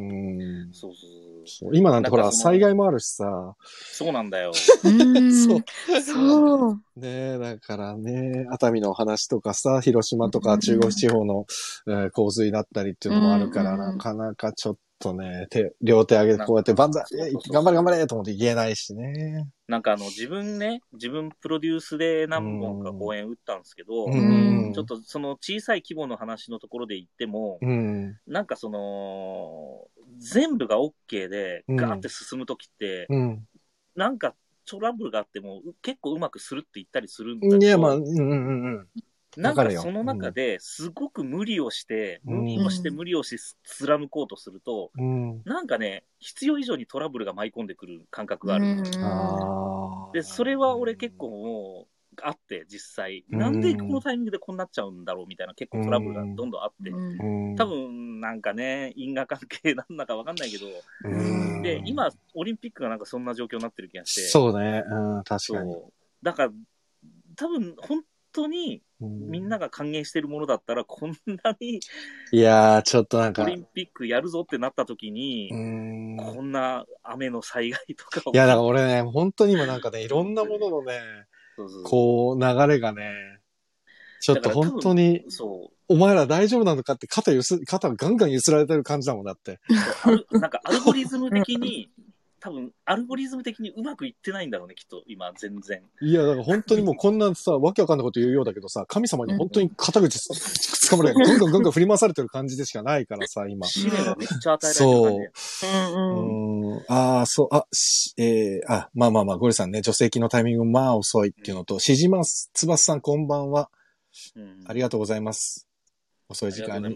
んそうそうそう今なんてほら、災害もあるしさ。そうなんだよ。[LAUGHS] うんそう。そう。ねえ、だからね、熱海のお話とかさ、広島とか中国地方の、えー洪水だったりっていうのもあるから、うんなかなかちょっとね、手、両手上げてこうやって万歳、頑張れ頑張れと思って言えないしね。なんかあの、自分ね、自分プロデュースで何本か公演打ったんですけど、うん。ちょっとその小さい規模の話のところで言っても、うん。なんかその、全部が OK でうんガーって進むときって、うん。なんかトラブルがあっても結構うまくするって言ったりするんだけど、いや、まあ、うんうんうんうん。なんわかその中ですごく無理をして、うん無理をして無理をして貫こうとすると、うん。なんかね、必要以上にトラブルが舞い込んでくる感覚がある。ああ。で、それは俺結構もう、あって、実際。うんなんでこのタイミングでこうなっちゃうんだろうみたいな結構トラブルがどんどんあって。うん、多分、なんかね、因果関係なんだかわかんないけど、うん、で、今、オリンピックがなんかそんな状況になってる気がして。そうね。うん、確かに。そうだから、多分、本当にうんみんなが歓迎してるものだったら、こんなにいやー、ちょっとなんか、オリンピックやるぞってなった時に、うん。こんな雨の災害とかをいや、だから俺ね、本当に今なんかね、いろんなもののね、そうそうこう、流れがね、ちょっと本当に、そう。お前ら大丈夫なのかって肩ゆす、肩ガンガン揺すられてる感じだもんだって。なんかアルゴリズム的に、[LAUGHS] 多分アルゴリズム的にうまくいってないんだろうね、きっと、今、全然。いや、だから本当にもうこんなさ、わけわかんないこと言うようだけどさ、神様に本当に肩口つかまれ、ガンガンガンガン振り回されてる感じでしかないからさ、今。試練がめっちゃ与えられてる感じで。うんうん。うん。ああ、そう、あ、しえー、あ、まあまあまあ、ゴリさんね、女性器のタイミングまあ遅いっていうのと、しじまつばすさんこんばんは。うんありがとうございます。遅い時間に。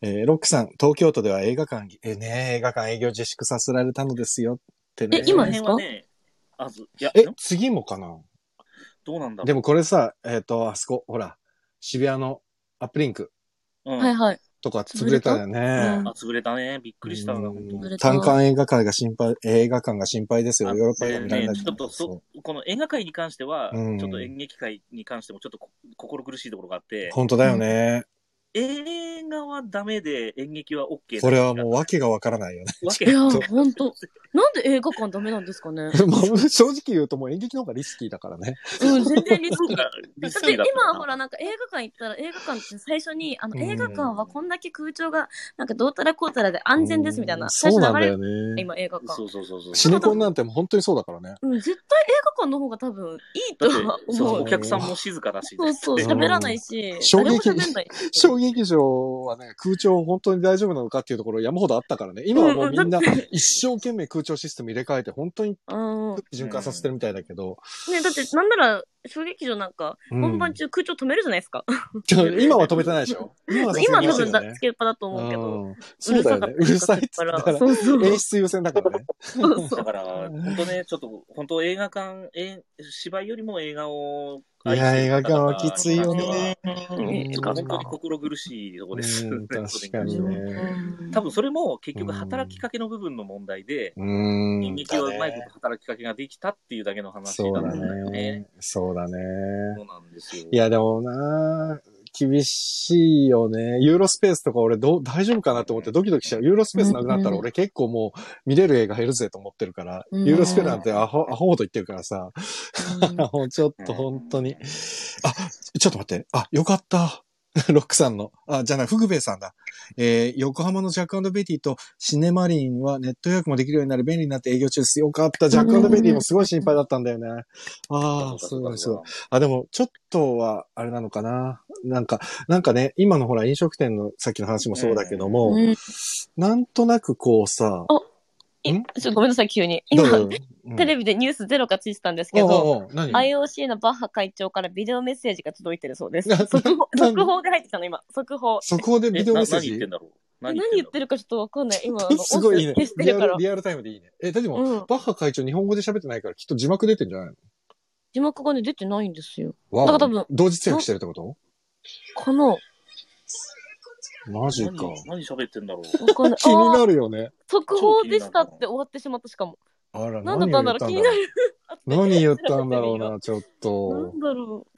えーロックさん、東京都では映画館、えーね、映画館営業自粛させられたのですよってね。え今ですか？辺はね、あず、いや、えん、次もかな？どうなんだろう。でもこれさ、えっ、と、あそこ、ほら、渋谷のアップリンクうん、はいはい。とか潰れたよね。うんあ、潰れたね。びっくりしたな、単館映画館が心配、映画館が心配ですよ。あヨーロッパ映画見られないねちょっとそ、この映画界に関しては、うんちょっと演劇界に関してもちょっとこ心苦しいところがあって、本当だよね。映画はダメで演劇は OK これはもう訳がわからないよね。わけいや、ほんと。なんで映画館ダメなんですかね？[LAUGHS] まあ正直言うともう演劇の方がリスキーだからね。うん、全然リスキー。だって今ほらなんか映画館行ったら映画館って最初にあのうん映画館はこんだけ空調がなんかどうたらこうたらで安全ですみたいなそうなんだよね。今映画館そうそうそうそう。シネコンなんてもう本当にそうだからね。うん絶対映画館の方が多分いいとはそう思うお客さんも静かだし、そうそううん喋らないし衝撃喋んない小劇場はね、空調本当に大丈夫なのかっていうところ山ほどあったからね。今はもうみんな一生懸命空調システム入れ替えて本当にうん循環させてるみたいだけど。ねだってなんなら小劇場なんかうん。本番中空調止めるじゃないですか。ちょ今は止めてないでしょ。今はさすが今多分にそうだよね。だつけっぱだと思うけどうん。そうだよね。うるさいっつったらそうそう。演出優先だからね。そうそう。だから、本当ね、ちょっと、本当映画館、え芝居よりも映画をいや映画館はきついよね。うん。うん。本当に心苦しいところです。うん。確かにね。多分それも結局働きかけの部分の問題で、うーん。演劇はうまいこと働きかけができたっていうだけの話そうだなん。だよねね。。そうだね。そうなんですよ。いや、でもな厳しいよね。ユーロスペースとか俺どう、大丈夫かなと思ってドキドキしちゃう。ユーロスペースなくなったら俺結構もう見れる映画減るぜと思ってるから、うんユーロスペースなんてアホ、アホほど言ってるからさ、うん [LAUGHS] もうちょっと本当に。あ、ちょっと待って。あ、よかった。[LAUGHS] ロックさんの。あ、じゃない、フグベイさんだ。えー横浜のジャックベティとシネマリンはネット予約もできるようになり便利になって営業中です。よかった。ジャックベティもすごい心配だったんだよね。ああ、すごいすごい。あ、でも、ちょっとは、あれなのかな。なんか、なんかね、今のほら、飲食店のさっきの話もそうだけども、うんなんとなくこうさ、ちょごめんなさい、急に。今、どうぞうんテレビでニュースゼロがついてたんですけど、おうおう何？IOC のバッハ会長からビデオメッセージが届いてるそうです。な速報な速報で入ってきたの、今。速報。そこでビデオメッセージ？何言ってんだろう？何言ってるるかちょっとわかんない。今、あのすごいいいね音声消してリアるからル。。リアルタイムでいいね。え、だっても、うん。バッハ会長日本語で喋ってないからきっと字幕出てんじゃないの？字幕がね、出てないんですよ。わだから多分同時通訳してるってこと？この、マジか。何何喋ってんだろう。[LAUGHS] 気になるよね。速報でしたって終わってしまったしかも。あら、何だったんだろう気になる。何言ったんだろうな、ちょっなとん。だろう。で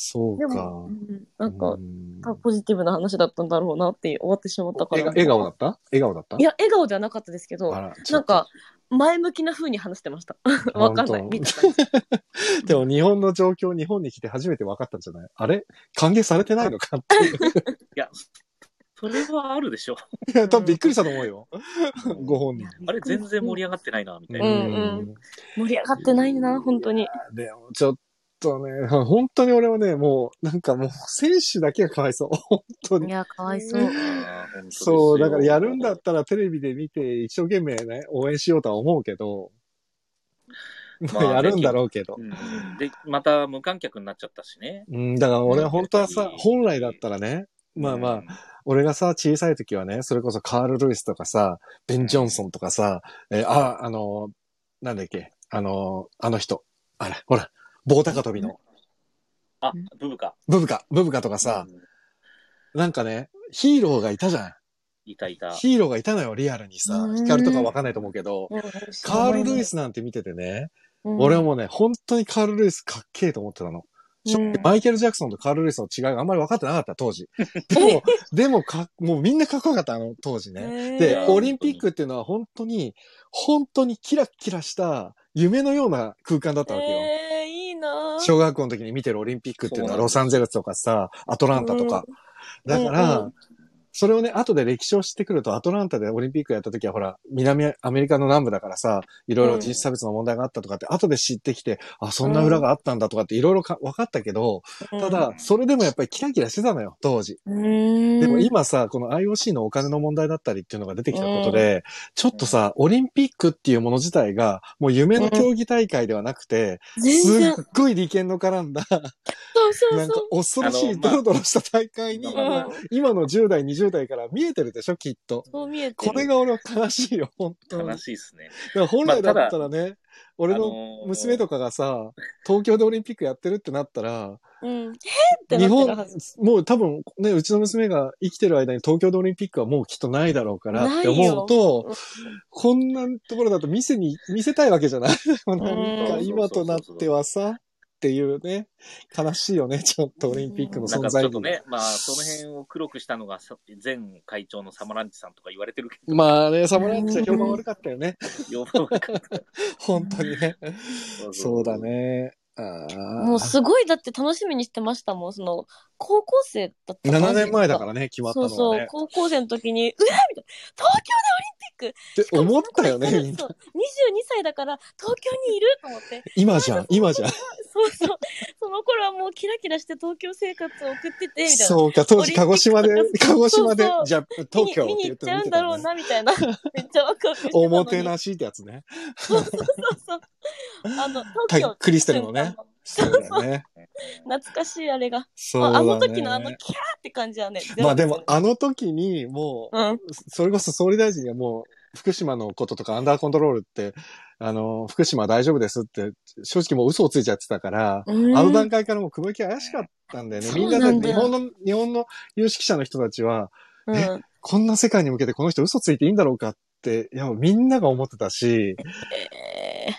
そうかなんかう、んポジティブな話だったんだろうなって終わってしまったから。笑笑顔だった？笑顔だった？いや、笑顔ではなかったですけど、なんか、前向きな風に話してました。[LAUGHS] わかんない。見た。[LAUGHS] でも日本の状況、日本に来て初めて分かったんじゃない？あれ？歓迎されてないのかっていう。いや、それはあるでしょ。いや、多分びっくりしたと思うよ。ご本人。あれ、全然盛り上がってないな、みたいな。うんうん盛り上がってないな、本当に。でも、ちょっとね、本当に俺はね、もう、なんかもう、選手だけがかわいそう。本当に。いや、かわいそう。そう、だからやるんだったらテレビで見て一生懸命ね、応援しようとは思うけど、まあまあやるんだろうけど。うんで、また無観客になっちゃったしね。うん、だから俺は本当はさ、本来だったらね、まあまあ、うん俺がさ、小さい時はね、それこそカール・ルイスとかさ、ベン・ジョンソンとかさ、えーあ、あの、なんだっけ、あの、あの人、あれ、ほら、棒高跳びの、あ、ブブカ。ブブカ、ブブカとかさ、うん。なんかね、ヒーローがいたじゃいたいた。ん。。ヒーローがいたのよ、リアルにさ。う。ん。ヒカルとかわかんないと思うけど、カール・ルイスなんて見ててね、俺はもうね、本当にカール・ルイスかっけえと思ってたの。マイケル・ジャクソンとカール・ルイスの違いがあんまり分かってなかった、当時。でも、でもか、もうみんなかっこよかった、あの当時ね。ねでや、オリンピックっていうのは本当に、本当にキラキラした夢のような空間だったわけよ。えー、いいな小学校の時に見てるオリンピックっていうのはロサンゼルスとかさ、アトランタとか。だかうんら、うんそれをね、後で歴史を知ってくると、アトランタでオリンピックやった時はほら、南アメリカの南部だからさ、いろいろ人種差別の問題があったとかって、後で知ってきて、あ、そんな裏があったんだとかっていろいろか分かったけど、ただ、それでもやっぱりキラキラしてたのよ、当時。うん、でも今さ、この IOC のお金の問題だったりっていうのが出てきたことで、ちょっとさ、オリンピックっていうもの自体が、もう夢の競技大会ではなくて、すっごい利権の絡んだ、そうそうなんか。恐ろしいドロドロした大会に、うん。今の10代、20代から見えてるでしょ、きっと。そう見えてこれる。が俺は悲しいよ、本当に。悲しいですね。だから本来だまあったらね、俺の娘とかがさ、東京でオリンピックやってるってなったら、うん。へーってなって日本もう多分ね、うちの娘が生きてる間に東京でオリンピックはもうきっとないだろうからって思うと、こんなところだと店に、見せたいわけじゃない [LAUGHS] なんかうん今となってはさ、っていうね、悲しいよね、[LAUGHS] ちょっとオリンピックのなんかち存在に。ょっとね、まあ、その辺を黒くしたのがさ前会長のサマランチさんとか言われてるけど、まあね、サムラインチは評判悪かったよね。要望が本当にね。そうだ。ね。あもうすごい、だって楽しみにしてましたもん。その、高校生だった7年前だからね、決まったのそうそう、はね。高校生の時に、うわみたいな、東京って思ったよね、みんな。でオリンピックそう、22歳だから東京にいると思って。今じゃん、今じゃん。そうそう。その頃はもうキラキラして東京生活を送ってて、みたいな。そうか、当時鹿児島で鹿児島でそうそう、じゃあ、東京って言って見に行っちゃうん。だろうな、みたいな。[LAUGHS] めっちゃワクワクしてたのに。おもてなしってやつね。そうそうそう。あの、[LAUGHS] クリステルのね。そうだよね。[LAUGHS] 懐かしいあれが。そうだね。あの時のあのキャーって感じはね。まあでも、あの時に、もう、うん。それこそ総理大臣がもう、福島のこととかアンダーコントロールって、あの、福島大丈夫ですって、正直もう嘘をついちゃってたから、あの段階からもう雲行き怪しかったんだよね。みんな日本の、日本の有識者の人たちは、うん。こんな世界に向けてこの人嘘ついていいんだろうかって、いや、みんなが思ってたし、[LAUGHS] え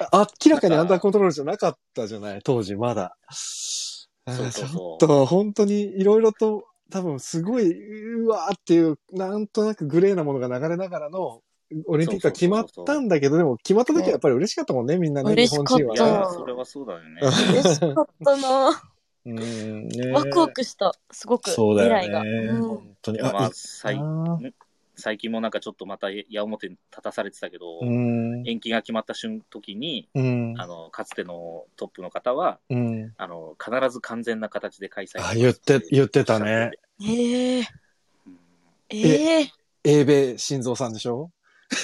明らかにアンダーコントロールじゃなかったじゃない、当時まだ。あそうーちそうそうょっと、本当にいろいろと、多分すごい、うわーっていう、なんとなくグレーなものが流れながらの、オリンピックが決まったんだけど、でも決まった時はやっぱり嬉しかったもんね、みんなね、嬉しかった日本い人はね。や、それはそうだよね。ー、嬉しかったな。うんねワクワクした。すごく。そうだよ未来が。ね。うん本当に。まあ、い最最近もなんかちょっとまた矢面に立たされてたけど、うん。延期が決まった瞬時に、うん。あの、かつてのトップの方は、うん。あの、必ず完全な形で開催あ、言って、言ってたね。ええうんええ英米心臓さんでしょ？[LAUGHS]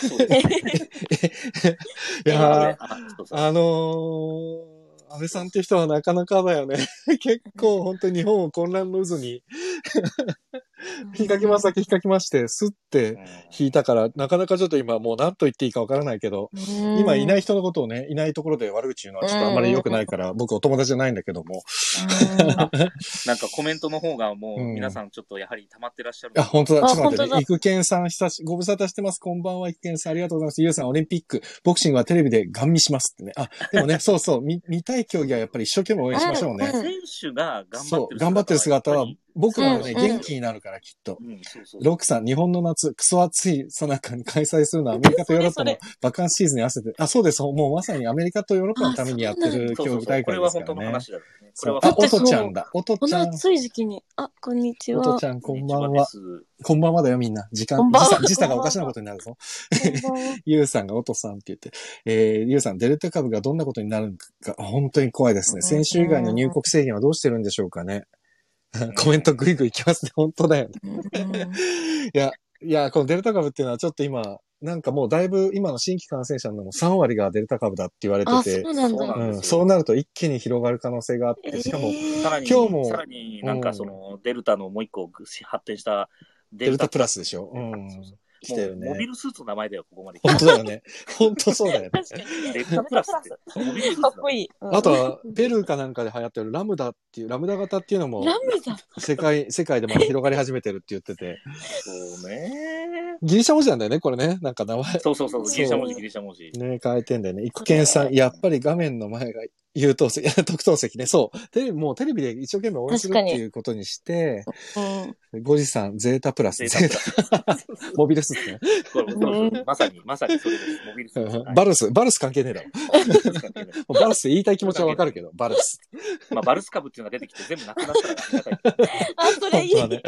いやー、あのー、安倍さんっていう人はなかなかだよね。[LAUGHS] 結構本当に日本を混乱の渦に [LAUGHS] 引っかき回すだけ引っかき回して、スッて引いたから、なかなかちょっと今もう何と言っていいかわからないけど、今いないい人のことをね、いないところで悪口言うのはちょっとあんまり良くないから、僕お友達じゃないんだけども。[LAUGHS] なんかコメントの方がもううん皆さんちょっとやはり溜まってらっしゃる。あ、本当だ。あちょっと待ってね。本当だいくけんさん、久し、ご無沙汰してます。こんばんは、いくけんさん。ありがとうございます。ゆうさん、オリンピック、ボクシングはテレビでガン見しますってね。あ、でもね、[LAUGHS] そうそう、見、見たい競技はやっぱり一生懸命応援しましょうね。うん選手が頑張ってるそう、頑張ってる姿は僕らはね、うんうん元気になるから、きっと。うん、そうそう。ロックさん、日本の夏、クソ暑いさなかに開催するのはアメリカとヨーロッパのバカンスシーズンに合わせて、あ、そうです。もうまさにアメリカとヨーロッパのためにやってる競技そうそうそうこれ大会ですからね。は本当の話だよね。これはおとちゃんだ。おとこちゃん。の暑い時期に、あ、こんにちは。おとちゃん、こんばんは。こんばんはだよ、みんな。時間、時差時差がおかしなことになるぞ。ゆう [LAUGHS] さんがおとさんって言って、えー、ゆうさん、デルタ株がどんなことになるのか、本当に怖いですね。先週以外の入国制限はどうしてるんでしょうかね。[LAUGHS] コメントグイグイきますね。本当だよね。うんいや、いや、このデルタ株っていうのはちょっと今、なんかもうだいぶ今の新規感染者のも3割がデルタ株だって言われてあ、てそ、うなんうなんうん、そうなると一気に広がる可能性があって、しかも、えーさらに、今日もさらになんかその、デルタのもう一個発展したデデルタプラスでしょ。うんそうそう。来てるもうモビね。ルスーツの名前だよ、ここまで来本当だよね。本当そうだよね。確かに。デルタプラスって。かっこいい。うんあとは、ペルーかなんかで流行ってるラムダっていう、ラムダ型っていうのも、ラムダ。世界、世界でまだ広がり始めてるって言ってて、そうね。ギリシャ文字なんだよね、これね。なんか名前。そうそうそう、そうギリシャ文字、ギリシャ文字。ね、変えてんだよね。一見さん、やっぱり画面の前が優等席、[LAUGHS] 特等席ね。そう。テレビ、もうテレビで一生懸命応援するっていうことにして、うん。ゴジさん、ゼータプラス、デゼータータ、[LAUGHS] モビルスってね。これそうそうまさに、まさにそれです。モビルスーツ。はいバルス、バルス関係ねえだろ。もうバルスって言いたい気持ちはわかるけど、バルス。まあ、バルス株っていうのが出てきて全部なくなったらあそれいい。本当はね。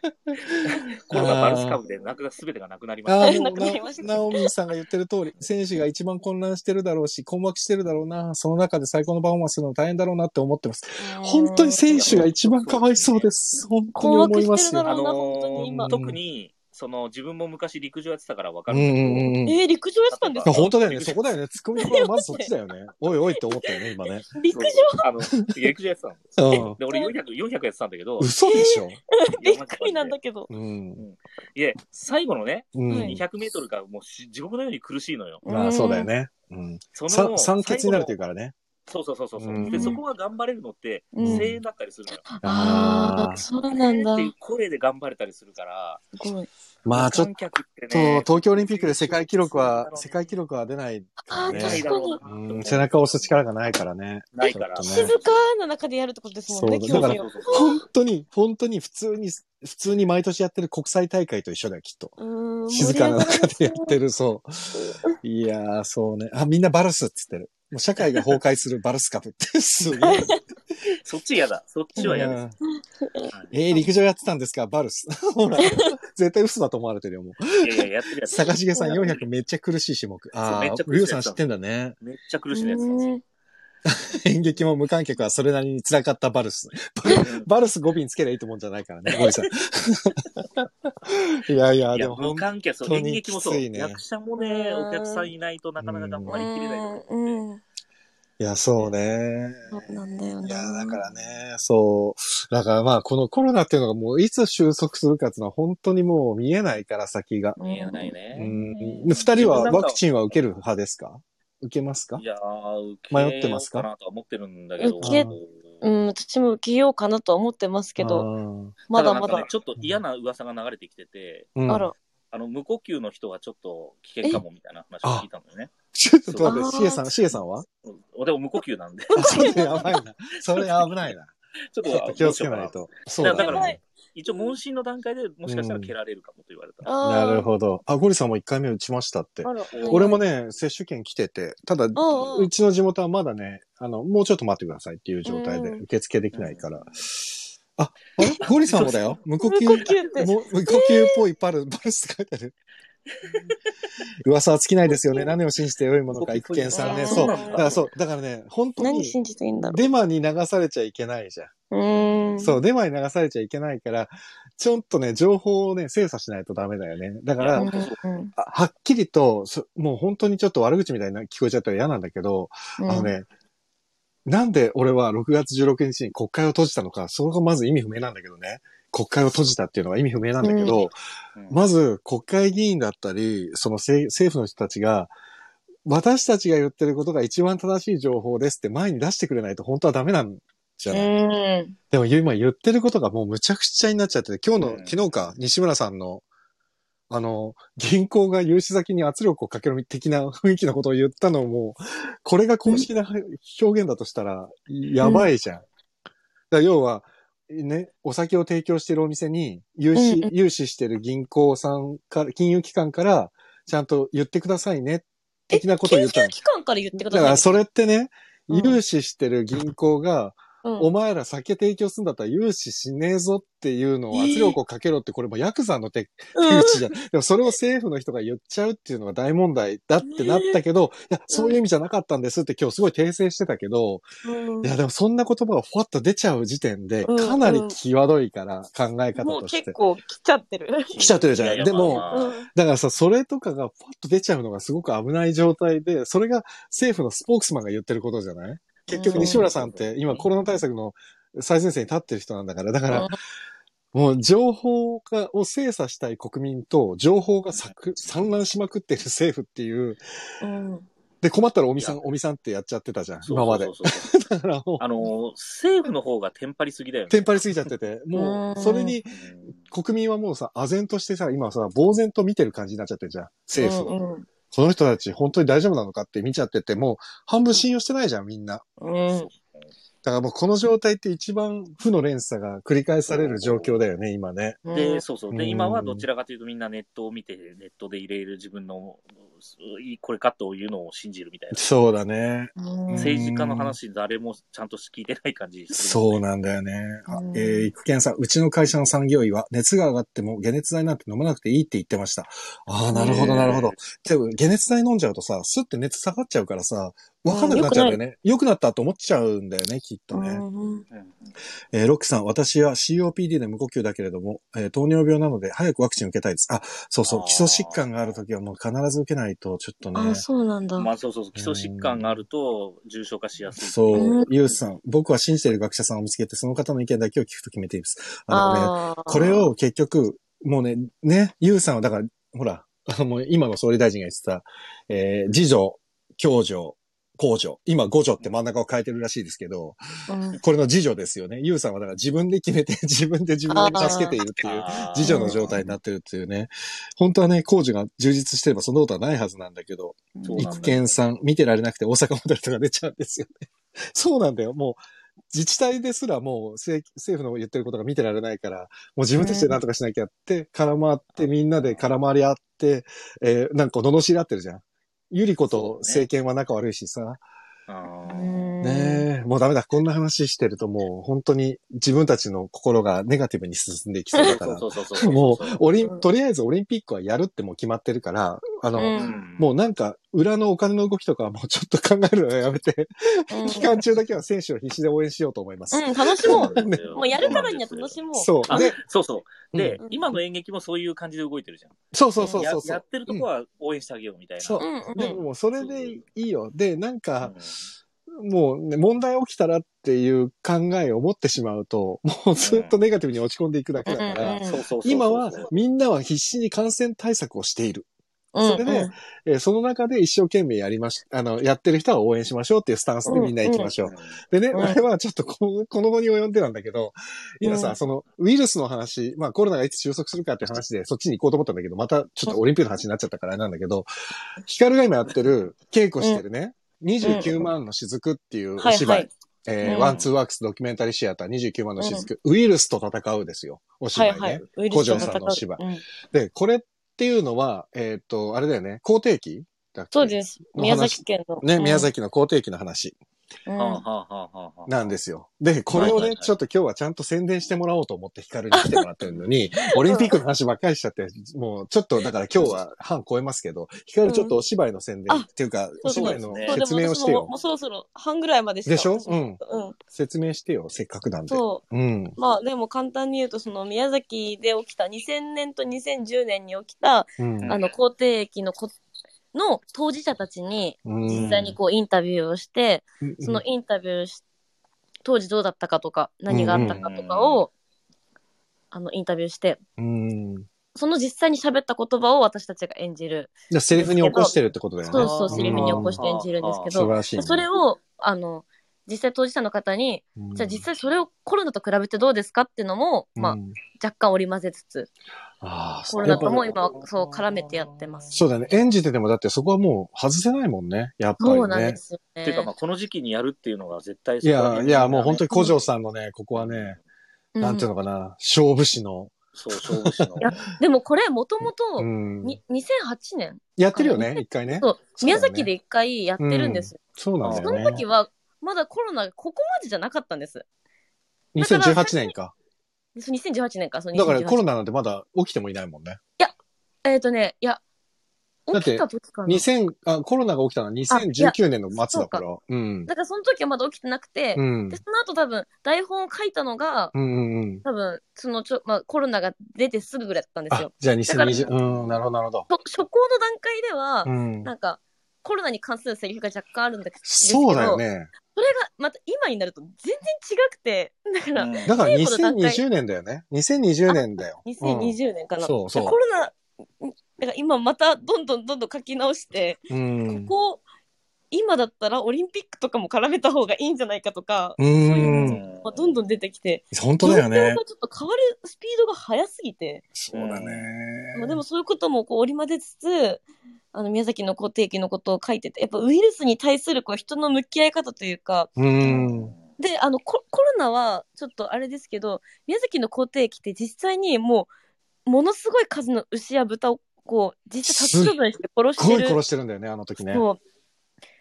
[LAUGHS] コロナバルス株でなく全てがなくなりました。ああ、もうなくなりましたな、ナオミンさんが言ってる通り、[LAUGHS] 選手が一番混乱してるだろうし、困惑してるだろうな。その中で最高のパフォーマンスするの大変だろうなって思ってます。本当に選手が一番かわいそうです。本当に思いますよ。困惑してるだろうなあの本当に今ー、特に、その、自分も昔陸上やってたからわかるんだけど、うんうん。えー、陸上やってたんですか？本当だよね。そこだよね。ツッコミはまずそっちだよね。[LAUGHS] おいおいって思ったよね、今ね。陸上？あの、陸上やってたの。うん。で、俺400、400やってたんだけど、嘘でしょ？びっくりなんだけど。うん。いえ、最後のね、うん。はい200メートルがもうし地獄のように苦しいのよ。まあ、そうだよね。うん。そのさ酸欠になるっていうかからね。そうそうそうそう。うんで、そこが頑張れるのって、うん声援だったりするのよ。ああ、そうなんだって。いう声で頑張れたりするから、すごい。まあ、ちょっと、ね、東京オリンピックで世界記録は、世界記録は出ないからあ。確かにうん、背中を押す力がないからね。ないからね静かな中でやるってことですもんね、そうだから。本当に、本当に普通に、普通に毎年やってる国際大会と一緒だよ、きっと。静かな中でやってる。る、そう。いやー、そうね。あ、みんなバルスって言ってる。もう社会が崩壊するバルスカプって、すげえ。[LAUGHS] そっち嫌だ。そっちは嫌です。うんえー、陸上やってたんですか？バルス。[LAUGHS] ほら、絶対嘘だと思われてるよ、もう。いやいや、やってるやつ。坂重さん400めっちゃ苦しい種目。ああめっちゃ、苦しいリュウさん知ってんだね。めっちゃ苦しいやつなんですよ。[LAUGHS] 演劇も無観客はそれなりに辛かったバルス。バルス語尾につけりゃいいってもんじゃないからね、ゴリさん。いやいや、でも無観客、演劇もそう。役者もね、お客さんいないとなかなか頑張りきれないと思う。うん。うん。いや、そうね。そうなんだよな。いや、だからね、そう。だからまあ、このコロナっていうのがもういつ収束するかっていうのは本当にもう見えないから先が。見えないね。ん。二人はワクチンは受ける派ですか？受けますか？いやー、受け迷ってますか？なとは思ってるんだけど。受けうん、私も受けようかなとは思ってますけど、ど。まだまだたなんかね。ちょっと嫌な噂が流れてきてて、うんあら。あの、無呼吸の人はちょっと危険かもみたいな話を聞いたのよね。ちょっと待って、シエさん、シエさんは？うんでも無呼吸なんで、あそれやばいな。それ危ないな。[LAUGHS] ちょっと気をつけないと。そうだね。だから一応問診の段階でもしかしたら蹴られるかもと言われた。なるほど。あ、ゴリさんも1回目打ちましたって。俺もね、接種券来てて、ただ、うちの地元はまだね、あの、もうちょっと待ってくださいっていう状態でうん受付できないから。あ、あれ？ゴリさんもだよ。無呼吸。無呼吸って。無呼吸っぽいパル、バルスって書いてある。[LAUGHS] 噂は尽きないですよね。何を信じて良いものか、育賢さんね。そう。だからそう。だからね、本当に、何信じていいんだろデマに流されちゃいけないじゃん。う。ん。そう、デマに流されちゃいけないから、ちょっとね、情報をね、精査しないとダメだよね。だから、うんいやうんあはっきりと、そもう本当にちょっと悪口みたいな聞こえちゃったら嫌なんだけど、うんあのね、なんで俺は6月16日に国会を閉じたのか、それがまず意味不明なんだけどね。国会を閉じたっていうのは意味不明なんだけど、うん。まず国会議員だったり、その政政府の人たちが、私たちが言ってることが一番正しい情報ですって前に出してくれないと本当はダメなんじゃない、うん。でも今言ってることがもうむちゃくちゃになっちゃってて、今日の、うん。昨日か、西村さんの、あの、銀行が融資先に圧力をかける的な雰囲気のことを言ったのも、これが公式な表現だとしたら、やばいじゃん。だ要は、ね、お酒を提供しているお店に、融資、融資してる銀行さんから、金融機関から、ちゃんと言ってくださいね、的なことを言ったの研究。機関から言ってください。だからそれってね、うん融資してる銀行が、うん。お前ら酒提供するんだったら融資しねえぞっていうのを圧力をかけろって、これもヤクザの手、手うん。口じゃん。でもそれを政府の人が言っちゃうっていうのが大問題だってなったけど、いや、そういう意味じゃなかったんですって今日すごい訂正してたけど、うん。いや、でもそんな言葉がふわっと出ちゃう時点で、うんかなり際どいから、考え方として。結。構来ちゃってる。来ちゃってるじゃん。いでもだからさ、それとかがふわっと出ちゃうのがすごく危ない状態で、それが政府のスポークスマンが言ってることじゃない？結局西村さんって今コロナ対策の最前線に立ってる人なんだから、だから、もう情報がを精査したい国民と情報がさく散乱しまくってる政府っていう、うん。で困ったらおみさんおみさんってやっちゃってたじゃん、今まで。[LAUGHS] だからもう、あの、政府の方がテンパりすぎだよね。テンパりすぎちゃってて、もう、それにうん国民はもうさ、唖然としてさ、今さ、呆然と見てる感じになっちゃってるじゃん、政府を。うんこの人たち本当に大丈夫なのかって見ちゃってて、もう半分信用してないじゃん、みんな。うんだからもうこの状態って一番負の連鎖が繰り返される状況だよね、今ね。うんで、そうそう。で、うん今はどちらかというとみんなネットを見て、ネットで入れる自分の、いいこれかというのを信じるみたいな。そうだね。うん政治家の話誰もちゃんと聞いてない感じするそうなんだよね。あうんえー、育賢さん、うちの会社の産業医は熱が上がっても解熱剤なんて飲まなくていいって言ってました。ああ、なるほど、なるほど。でも解熱剤飲んじゃうとさ、スッて熱下がっちゃうからさ、わかんなくなっちゃうんだよね。良くなったと思っちゃうんだよね、きっとね。えーロックさん、私は COPD で無呼吸だけれども、えー糖尿病なので早くワクチン受けたいです。あ、そうそう基礎疾患があるときはもう必ず受けないと、ちょっとねあ、。そうなんだ。まあそうそうそう、基礎疾患があると重症化しやすい。そうう、んユースさん、僕は信じている学者さんを見つけて、その方の意見だけを聞くと決めています。あのね、これ、を結局、もうね、ね、ユーさんはだから、ほら、あのもう今の総理大臣が言ってた、えー、次女、共女、公女、今五女って真ん中を変えてるらしいですけど、うんこれの次女ですよね。ユーさんはだから自分で決めて、[LAUGHS] 自分で自分を助けているっていう。次女の状態になってるっていうね。本当はね、工事が充実してればそんなことはないはずなんだけど、育賢さん、見てられなくて大阪モデルとか出ちゃうんですよね。[LAUGHS] そうなんだよ。もう、自治体ですらもう政政府の言ってることが見てられないから、もう自分たちで何とかしなきゃって、絡まって、みんなで絡まり合って、えーなんか罵り合ってるじゃん。ゆり子と政権は仲悪いしさ。ねえ、もうダメだ。こんな話してるともう本当に自分たちの心がネガティブに進んでいきそうだから。もう、オリン、うんとりあえずオリンピックはやるってもう決まってるから、あの、うんうんもうなんか、裏のお金の動きとかはもうちょっと考えるのやめて、うん期間中だけは選手を必死で応援しようと思います。うん、楽しもう。そうなんですよもうやるからには楽しもう。あそうで、そうそう。で、うん今の演劇もそういう感じで動いてるじゃん。そうそうそうやそうそう。やってるとこは応援してあげようみたいな。そうでももうそれでいいよ。で、なんか、うんもう、ね、問題起きたらっていう考えを持ってしまうと、もうずっとネガティブに落ち込んでいくだけだから、今はみんなは必死に感染対策をしている。うんそれでえーその中で一生懸命やりまし、あの、やってる人は応援しましょうっていうスタンスでみんな行きましょう。でね、うん。あれはちょっとこのこの後に及んでなんだけど、今さ、うん。そのウイルスの話、まあコロナがいつ収束するかっていう話でそっちに行こうと思ったんだけど、またちょっとオリンピックの話になっちゃったからあれなんだけど、ヒカルが今やってる、稽古してるね、29万の雫っていうお芝居。はいはい。えーうん。ワンツーワークスドキュメンタリーシアター29万の雫、ウイルスと戦うですよ。お芝居ね。はいはい。古城さんのお芝居。うん。で、これっていうのは、えっ、と、あれだよね、皇帝期そうです。宮崎県の。ね、うん宮。崎の皇帝期の話なんですよ。で、これをね、ちょっと今日はちゃんと宣伝してもらおうと思ってヒカルに来てもらってるのに、[LAUGHS] オリンピックの話ばっかりしちゃって、もうちょっとだから今日は半超えますけど、ヒカルちょっとお芝居の宣伝うんっていうか、お芝居の説明をしてよも。うそろそろ半ぐらいまででしょ？うん。説明してよ、せっかくなんで。そう。うん。まあでも簡単に言うと、その宮崎で起きた2000年と2010年に起きた、うん。あの、皇帝駅のこ、の当事者たちにうん実際にこうインタビューをして、そのインタビューし、当時どうだったかとか、何があったかとかを、あの、インタビューして、うん。その実際に喋った言葉を私たちが演じる。じゃあセリフに起こしてるってことだよね。そうそう、セリフに起こして演じるんですけど、素晴らしい、ね。それを、あの、実際当事者の方に、うん、じゃあ実際それをコロナと比べてどうですかっていうのも、まあう、ん若干織り交ぜつつ、あーコロナとも今、そう絡めてやってます。そうだね。演じててもだってそこはもう外せないもんね。やっぱりね。そうなんですよね。っていうか、まあ、この時期にやるっていうのが絶対いや、いや、もう本当に古城に。さんのね、ここはね、うんなんていうのかな、勝負師の、そう、勝負師のい。やでもこれ、もともとう、ん。に2008年やってるよね、一回ね。そう、そうだよね宮崎で一回やってるんですよ。そうなんだそのよね。時は、まだコロナがここまでじゃなかったんです。だから2018年か。そう2018年か、そうだからコロナ。ナなんてまだ起きてもいないもんね。えっ、とね、いや、だって起きた時かな。2000あ、コロナが起きたのは2019年の末だから。うん。だからその時はまだ起きてなくて、うんで、。その後多分、台本を書いたのが、うんうんうん。多分、そのちょ、まあ、コロナが出てすぐぐらいだったんですあよ。、じゃあだから2020、うん、なるほどなるほど。と初行の段階では、うん。なんか、コロナに関するセリフが若干あるんだけど、そうだよ。ね。それがまた今になると全然違くて、だから、うんだから稽古の段階2020年だよね。2020年だよ。うん2020年かな。そうそうコロナ、だから今またどんどんどんどん書き直して、うん。ここ、今だったらオリンピックとかも絡めた方がいいんじゃないかとか、う。そういうんまあどんどん出てきて、本当だよねが。ちょっと変わるスピードが速すぎて、そうだね。まあ、でもそういうこともこう織り交ぜつつ、あの宮崎の固定期のことを書いてて、やっぱウイルスに対するこう人の向き合い方というか、うん。で、あのコ、コロナはちょっとあれですけど、宮崎の固定期って実際にもう、ものすごい数の牛や豚をこう、実際殺処分して殺すごいしてる。殺してるんだよね、あの時ね。そう。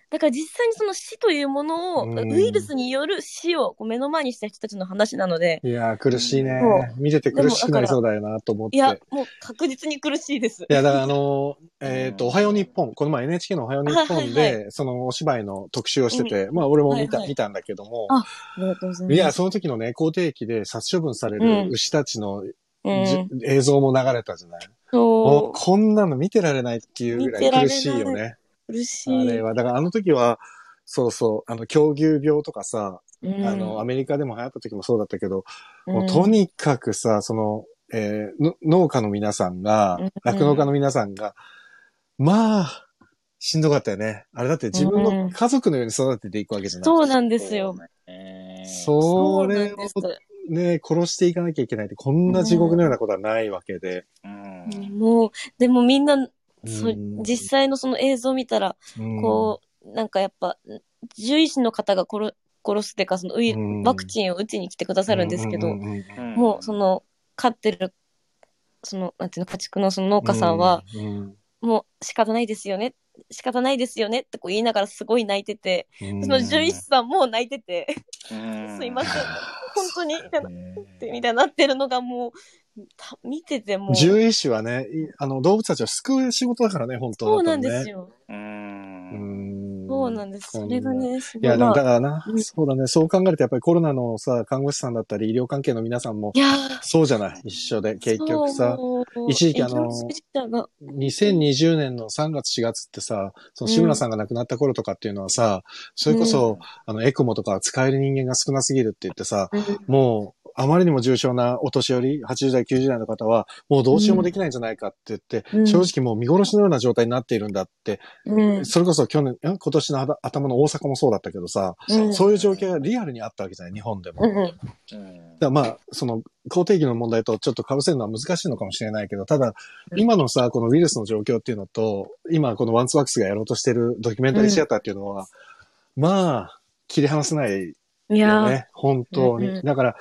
だから実際にその死というものを、うん。ウイルスによる死をこう目の前にした人たちの話なので、いやー、苦しいね。そ。見てて苦しくなりそうだよな、と思って。いや、もう確実に苦しいです。いや、だからあの [LAUGHS] ー、えっ、と、おはよう日本、この前 NHK のおはよう日本はいで、そのお芝居の特集をしてて、まあ俺も見た、はいはい見たんだけども、あありがとうございます。いや、その時のね、校庭駅で殺処分されうん。る牛たちの、うじん、映像も流れたじゃない、こんなの見てられないっていうぐらい苦しいよね。う、苦しあい。れは、だからあの時は、そうそう、あの、狂牛病とかさ、うんあの、アメリカでも流行った時もそうだったけど、うんもうとにかくさ、その、えーの農家の皆さんがうん、酪農家の皆さんが、まあ、しんどかったよね。あれだって自分の家族のように育てていくわけじゃない。そうなんですよ。ねそれをね、殺していかなきゃいけないって、こんな地獄のようなことはないわけで。うんもう、でもみんな、そうん。実際のその映像を見たら、うん。こう、なんかやっぱ、獣医師の方が殺殺すっていうか、そのウイうん。ワクチンを打ちに来てくださるんですけど、うんうんうんもうその、飼ってる、その、なんていうの、家畜のその農家さんは、、うん。もう仕方ないですよね。仕方ないですよねってこう言いながらすごい泣いてて、うん。その獣医師さんも泣いてて、うん。[LAUGHS] すいません。[LAUGHS] 本当に、みたいな、ね。みたいになってるのがもう、た見てても。う、獣医師はね、いあの、動物たちを救う仕事だからね、本当そうなんですよ。ううんん。そうなんです。それがね、すい。や、でもだからな、うん。そうだね、そう考えるとやっぱりコロナのさ、看護師さんだったり医療関係の皆さんもい、やー。そうじゃない、一緒で、結局さ、一時期あの医療従事者が2020年の3月4月ってさ、その志村さんが亡くなった頃とかっていうのはさ、それこそ、あの、エクモとか使える人間が少なすぎるって言ってさ、もう、あまりにも重症なお年寄り、80代、90代の方は、もうどうしようもできないんじゃないかって言って、うん。正直もう見殺しのような状態になっているんだって、うん。それこそ去年、ん今年の頭頭の大阪もそうだったけどさ、うん。そういう状況がリアルにあったわけじゃない、日本でも。だからまあ、その、公定義の問題とちょっと被せるのは難しいのかもしれないけど、ただ、うん。今のさ、このウイルスの状況っていうのと、今このワンツワックスがやろうとしてるドキュメンタリーシアターっていうのは、まあ、切り離せないいやね、本当に。うんうん。だから、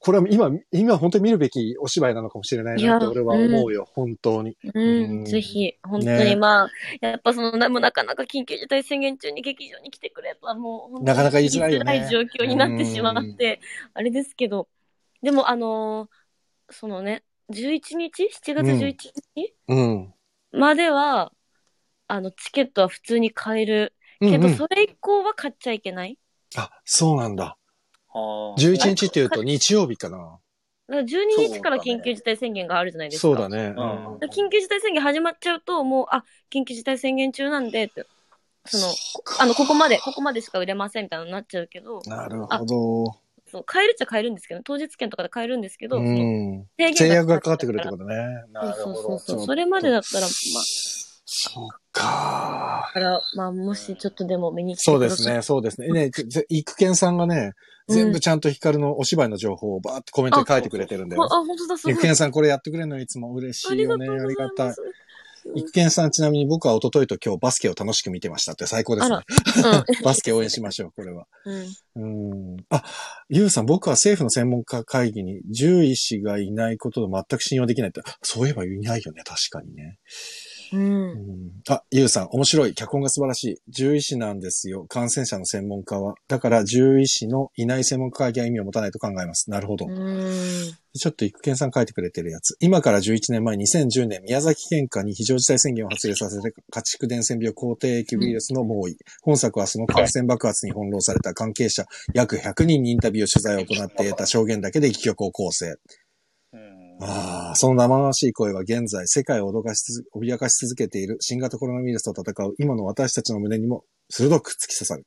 これは今、今本当に見るべきお芝居なのかもしれないなって俺は思うよ、本当に。ううんん、ぜひ、本当ねにまあ、やっぱその、なもうなかなか緊急事態宣言中に劇場に来てくれとはもう、なかなか言いづらいよね言状況になってしまって、あれですけど、でもあのーそのね、11日 ?7 月11日、うん。までは、あの、チケットは普通に買える。けど、うんうんそれ以降は買っちゃいけない。あ、そうなんだ。あー11日っていうと日曜日かな。だから12日から緊急事態宣言があるじゃないですか。そうだね。うんで緊急事態宣言始まっちゃうと、もう、あ、緊急事態宣言中なんで、って、その、あの、ここまで、ここまでしか売れませんみたいなのになっちゃうけど、なるほど。そう買えるっちゃ買えるんですけど、当日券とかで買えるんんですけど、うん。制約がかかってくるってことね。なるほど。そうそうそうそれまでだったら、まあ、そうか。だから、まあ、もしちょっとでも見に来て。そうですね、そうですね。ね、ぜ育賢さんがね、全部ちゃんとヒカルのお芝居の情報をバーってコメントで書いてくれてるんだよ。ほあ、本当だ、すごい。育賢さんこれやってくれるのいつも嬉しいよね。ありがたいま。す。育賢さんちなみに僕は一昨日と今日バスケを楽しく見てましたって最高ですね。うん。[LAUGHS] バスケ応援しましょう、これは。うん。うん。あ、ゆうさん、僕は政府の専門家会議に獣医師がいないことで全く信用できないって、そういえばいないよね、確かにね。うん。うんあ、ゆうさん、面白い。脚本が素晴らしい。獣医師なんですよ。感染者の専門家は。だから、獣医師のいない専門家は意味を持たないと考えます。なるほど。うん。ちょっと育賢さん書いてくれてるやつ。今から11年前、2010年、宮崎県下に非常事態宣言を発令させて、家畜伝染病抗体液ウイルスの猛威。本作はその感染爆発に翻弄された関係者、約100人にインタビューを取材を行って得た証言だけで戯曲を構成。うんああ、その生々しい声は現在、世界を脅かしつ、脅かし続けている新型コロナウイルスと戦う今の私たちの胸にも鋭く突き刺さる。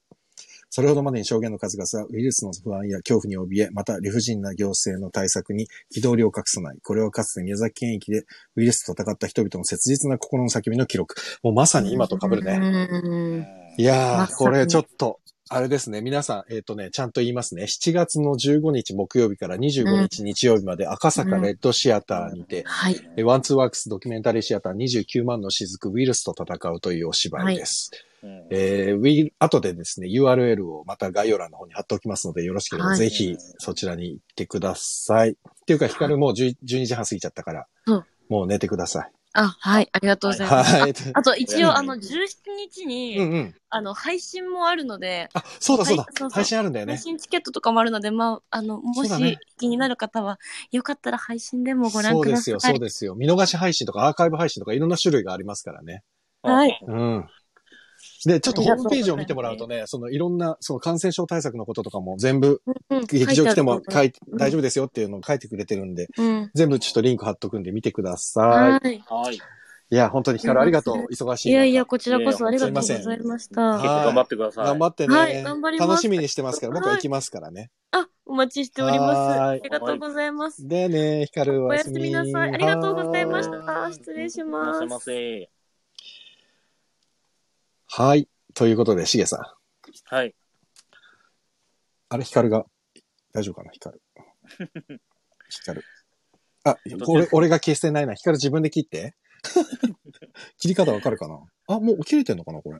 それほどまでに証言の数々はウイルスの不安や恐怖に怯え、また理不尽な行政の対策に憤りを隠さない。これはかつて宮崎県域でウイルスと戦った人々の切実な心の叫びの記録。もうまさに今と被るね。うん。いやー、まこれちょっと、あれですね。皆さん、えっ、とね、ちゃんと言いますね。7月の15日木曜日から25日日曜日まで赤坂レッドシアターにて、はい。えワンツーワークスドキュメンタリーシアター29万の雫ウイルスと戦うというお芝居です。うんえーウィル、後でですね、URL をまた概要欄の方に貼っておきますので、よろしければはいぜひそちらに行ってください。っていうか、ヒカルもう10 12時半過ぎちゃったから、うんもう寝てください。あ、はい。ありがとうございます。はい。あと、一応、うんあの、17日に、うんうん。あの、配信もあるので、あ、そうだそうだはいそうそう配信あるんだよね。配信チケットとかもあるので、まあ、あの、もそうだねし気になる方は、よかったら配信でもご覧ください。そうですよ、そうですよ。見逃し配信とかアーカイブ配信とかいろんな種類がありますからね。はい。うん。で、ちょっとホームページを見てもらうとね、そのいろんな、その感染症対策のこととかも全部、うん劇場来ても書い大丈夫ですよっていうのを書いてくれてるんで。全部ちょっとリンク貼っとくんで見てくださはい。はい。い。いや、本当にヒカルありがとう。忙しい中。いやいや、こちらこそありがとうごすいませんざいまし結た。構頑張ってください。頑張ってね。はい頑張ります楽しみにしてますから、僕は行きますからね。あ、お待ちしております。はいありがとうございます。でね、ヒカルおやすおやすみみなさい。ありがとうございましはた。失礼しいますらっしゃい。ませ。はい。ということで、しげさん。はい。あれ、ヒカルが、大丈夫かな、ヒカル？ヒカル。[LAUGHS] あ、俺、俺が消してないな。ヒカル自分で切って。[LAUGHS] 切り方わかるかな？あ、もう切れてんのかな、これ？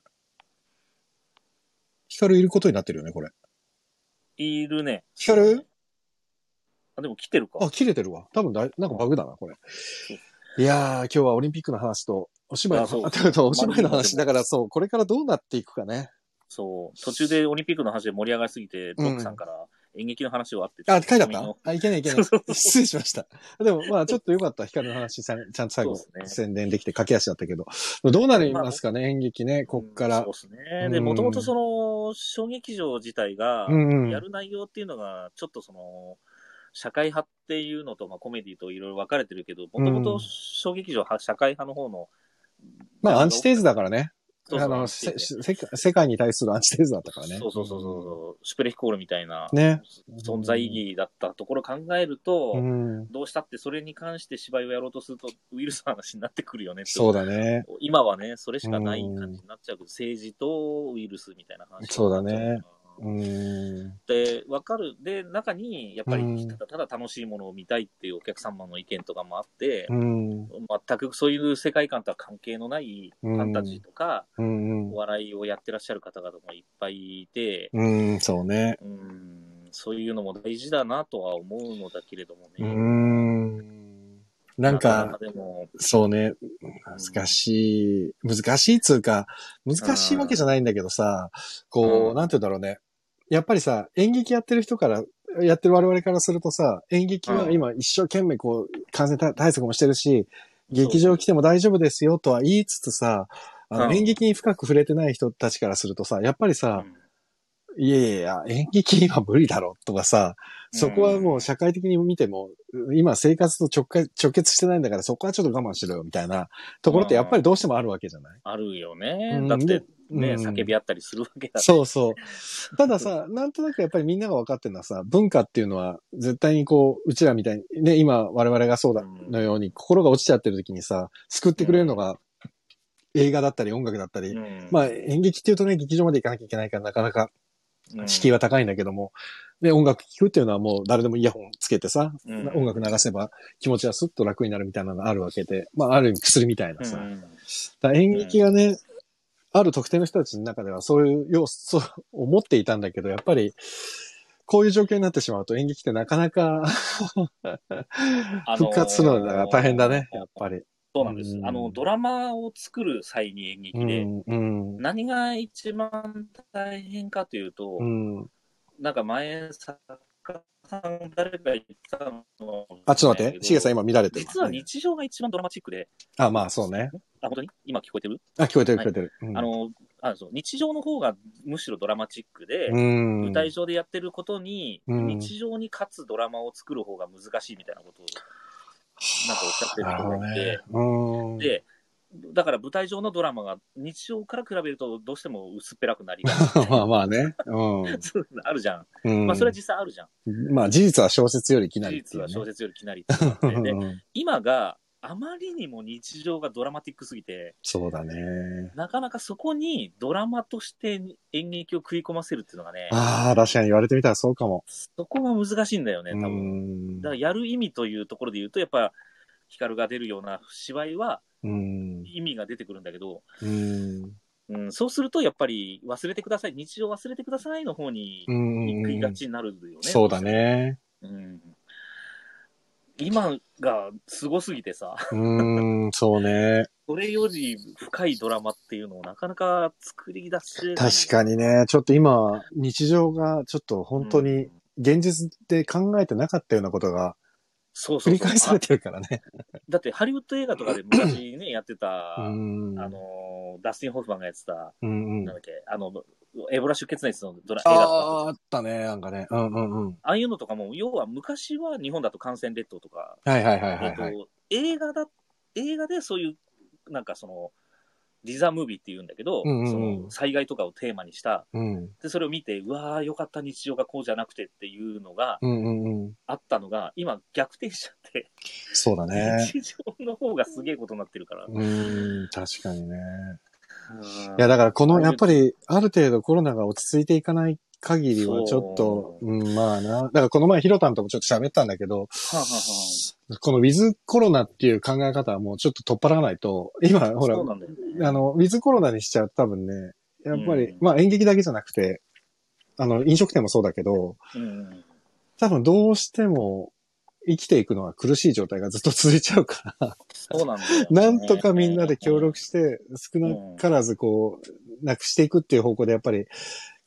ヒカルいることになってるよね、これ。いるね。ヒカル？あ、でも来てるか。あ、切れてるわ。多分だい、なんかバグだな、これ。いやー、今日はオリンピックの話と、お芝居のあそうあと [LAUGHS] お芝居の話。まあだからそう、これからどうなっていくかね。そう。途中でオリンピックの話で盛り上がりすぎて、ドックさんから演劇の話をあって。あ、書いてあった？あ、いけないいけない。失礼しました。でも、まあ、ちょっとよかった。光の話さ、ちゃんと最後、そうです宣伝できて駆け足だったけど。どうなりますかね、演劇ね、こっからそう。ですね。うんで、もともとその、小劇場自体がう、んうんやる内容っていうのが、ちょっとその、社会派っていうのと、まあ、コメディといろいろ分かれてるけど、もともと小劇場は社会派の方の、まあ、アンチテーゼだからね。そうそうあの、世界に対するアンチテーゼだったからね。そうそうそうそう、シュプレヒコールみたいな、ね。存在意義だったところを考えると、うん。どうしたってそれに関して芝居をやろうとすると、ウイルスの話になってくるよねそうだね。今はね、それしかない感じになっちゃうけど、政治とウイルスみたいな話。そうだね。うん。で、わかる。で、中に、やっぱうんり、ただただ楽しいものを見たいっていうお客様の意見とかもあって、うん。全くそういう世界観とは関係のないファンタジーとか、うんお。笑いをやってらっしゃる方々もいっぱいいて、うん、そうね。うん、そういうのも大事だなとは思うのだけれどもうね。ん。なんか、でも、そうね。難しい。難しいっつうか、難しいわけじゃないんだけどさ、こう、うんなんて言うんだろうね。やっぱりさ、演劇やってる人から、やってる我々からするとさ、演劇は今一生懸命こう、感染対策もしてるし、劇場来ても大丈夫ですよとは言いつつさ、あのうん。演劇に深く触れてない人たちからするとさ、やっぱりさ、いやいやいや、演劇今無理だろとかさ、そこはもう社会的に見ても、今生活と直結直結してないんだからそこはちょっと我慢しろよみたいなところってやっぱりどうしてもあるわけじゃない？あるよね。うん。だって、ね、うん。叫び合ったりするわけだそうそう。たださ、なんとなくやっぱりみんなが分かってるのはさ、文化っていうのは絶対にこう、うちらみたいに、ね、今我々がそうだのように、心が落ちちゃってる時にさ、救ってくれるのが映画だったり音楽だったり、うん。まあ演劇っていうとね、劇場まで行かなきゃいけないからなかなかうん敷居は高いんだけども、で、音楽聴くっていうのはもう誰でもイヤホンつけてさ、うん。音楽流せば気持ちはスッと楽になるみたいなのがあるわけで、まあある意味薬みたいなさ、うんだ演劇がね、ある特定の人たちの中ではそういう要素を持っていたんだけど、やっぱり、こういう状況になってしまうと演劇ってなかなか [LAUGHS] あのー復活するのが大変だね、やっぱり。そうなんですう。んあの、ドラマを作る際に演劇で、何が一番大変かというと、うん。なんか前、作家さん誰か言ったのあ、ちょっと待って。しげさん今乱れてる。実は日常が一番ドラマチックで、あ、まあそうね。あ、本当に？今聞こえてる、あ、聞こえてる聞こえてる。うんあの、あそう日常の方がむしろドラマチックで、うん。舞台上でやってることに、うん日常に勝つドラマを作る方が難しいみたいなことを、なんかおっしゃってる人がいて、ね。うん。で、だから舞台上のドラマが日常から比べるとどうしても薄っぺらくなりがち [LAUGHS] まあまあね。うん [LAUGHS] そういうのあるじゃん。うん。まあそれは実際あるじゃん。まあ事実は小説よりきな事りね、実は小説よりきなりってでうん今があまりにも日常がドラマティックすぎて、そうだね。なかなかそこにドラマとして演劇を食い込ませるっていうのがね、ああ、確かに言われてみたらそうかも。そこが難しいんだよね、多う分。んだからやる意味というところで言うと、やっぱ、光が出るような芝居はうん。意味が出てくるんだけど、うん。うん、そうするとやっぱり忘れてください、日常忘れてくださいの方にうん行きがちになるよね。そうだね。うん。今がすごすぎてさ、うん、そうね。それより深いドラマっていうのをなかなか作り出し確かにね。ちょっと今、日常がちょっと本当にうん現実で考えてなかったようなことがそうそう繰り返されてるからね。だってハリウッド映画とかで昔ね、やってた、うん。あの、ダスティン・ホフマンがやってた、うんうんなんだっけ、あの、エボラ出血熱のドラ映画とか、ああ、あったね。なんかね。うんうんうん。ああいうのとかも、要は昔は日本だと感染列島とか、はいはいはいはい、はいえっと、映画だ、映画でそういう、なんかその、リザムービーって言うんだけど、うんうんうんその災害とかをテーマにした、うん。で、それを見て、うわー、よかった、日常がこうじゃなくてっていうのがうんうんうん。あったのが、今逆転しちゃって、そうだね。[LAUGHS] 日常の方がすげえことになってるから。うん、確かにね。うん。いや、だからこの、やっぱり、ある程度コロナが落ち着いていかない限りは、ちょっと、そう。うん、まあな。だからこの前、ヒロタンともちょっと喋ったんだけど、はあはあはこのウィズコロナっていう考え方はもうちょっと取っ払わないと、今、あほら、ね。あの、ウィズコロナにしちゃうと多分ね、やっぱり、うん。まあ演劇だけじゃなくて、あの、飲食店もそうだけど、うん。多分どうしても生きていくのは苦しい状態がずっと続いちゃうから、そうなんだよね。なんとかみんなで協力して、少なからずこう、なくしていくっていう方向でやっぱり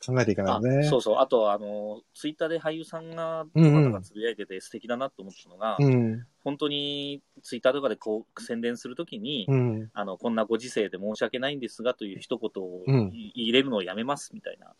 考えていかないあとね。そうそう。あと、あの、ツイッターで俳優さんが、うんうん方がつぶやいてて素敵だなと思ったのが、うん。本当にツイッターとかでこう宣伝するときに、うん。あの、こんなご時世で申し訳ないんですがという一言を入れるのをやめますみたいな。あ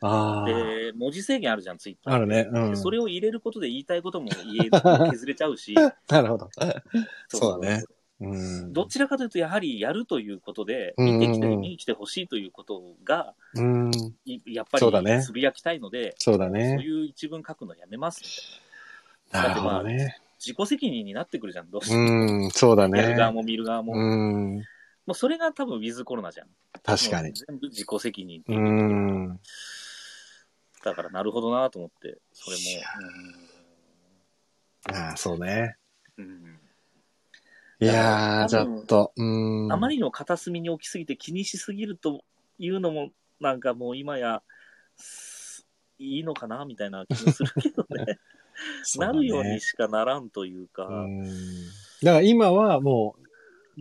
あ。で、文字制限あるじゃん、ツイッター。あるね。うん。でそれを入れることで言いたいことも言え、[LAUGHS] 削れちゃうし。なるほど。[LAUGHS] そうだね。うん。どちらかというと、やはりやるということで、見てきて、見に来てほしいということが、うん。いやっぱそうだねりつぶやきたいので、そうそうだね。いう一文書くのやめますな。なるほどね。自己責任になってくるじゃん、どうしても。うん、そうだやる側ね。も見る側も。もうん。うそれが多分ウィズコロナじゃん。確かにもう。全部自己責任ってういう。ん。だからなるほどなと思って、それああ、そうね。も。うんうんいやー、ちょっと、うん。あまりの片隅に置きすぎて気にしすぎるというのも、なんかもう今や、すいいのかなみたいな気もするけどね。[LAUGHS] ね [LAUGHS] なるようにしかならんというか。うん。だから今はもう、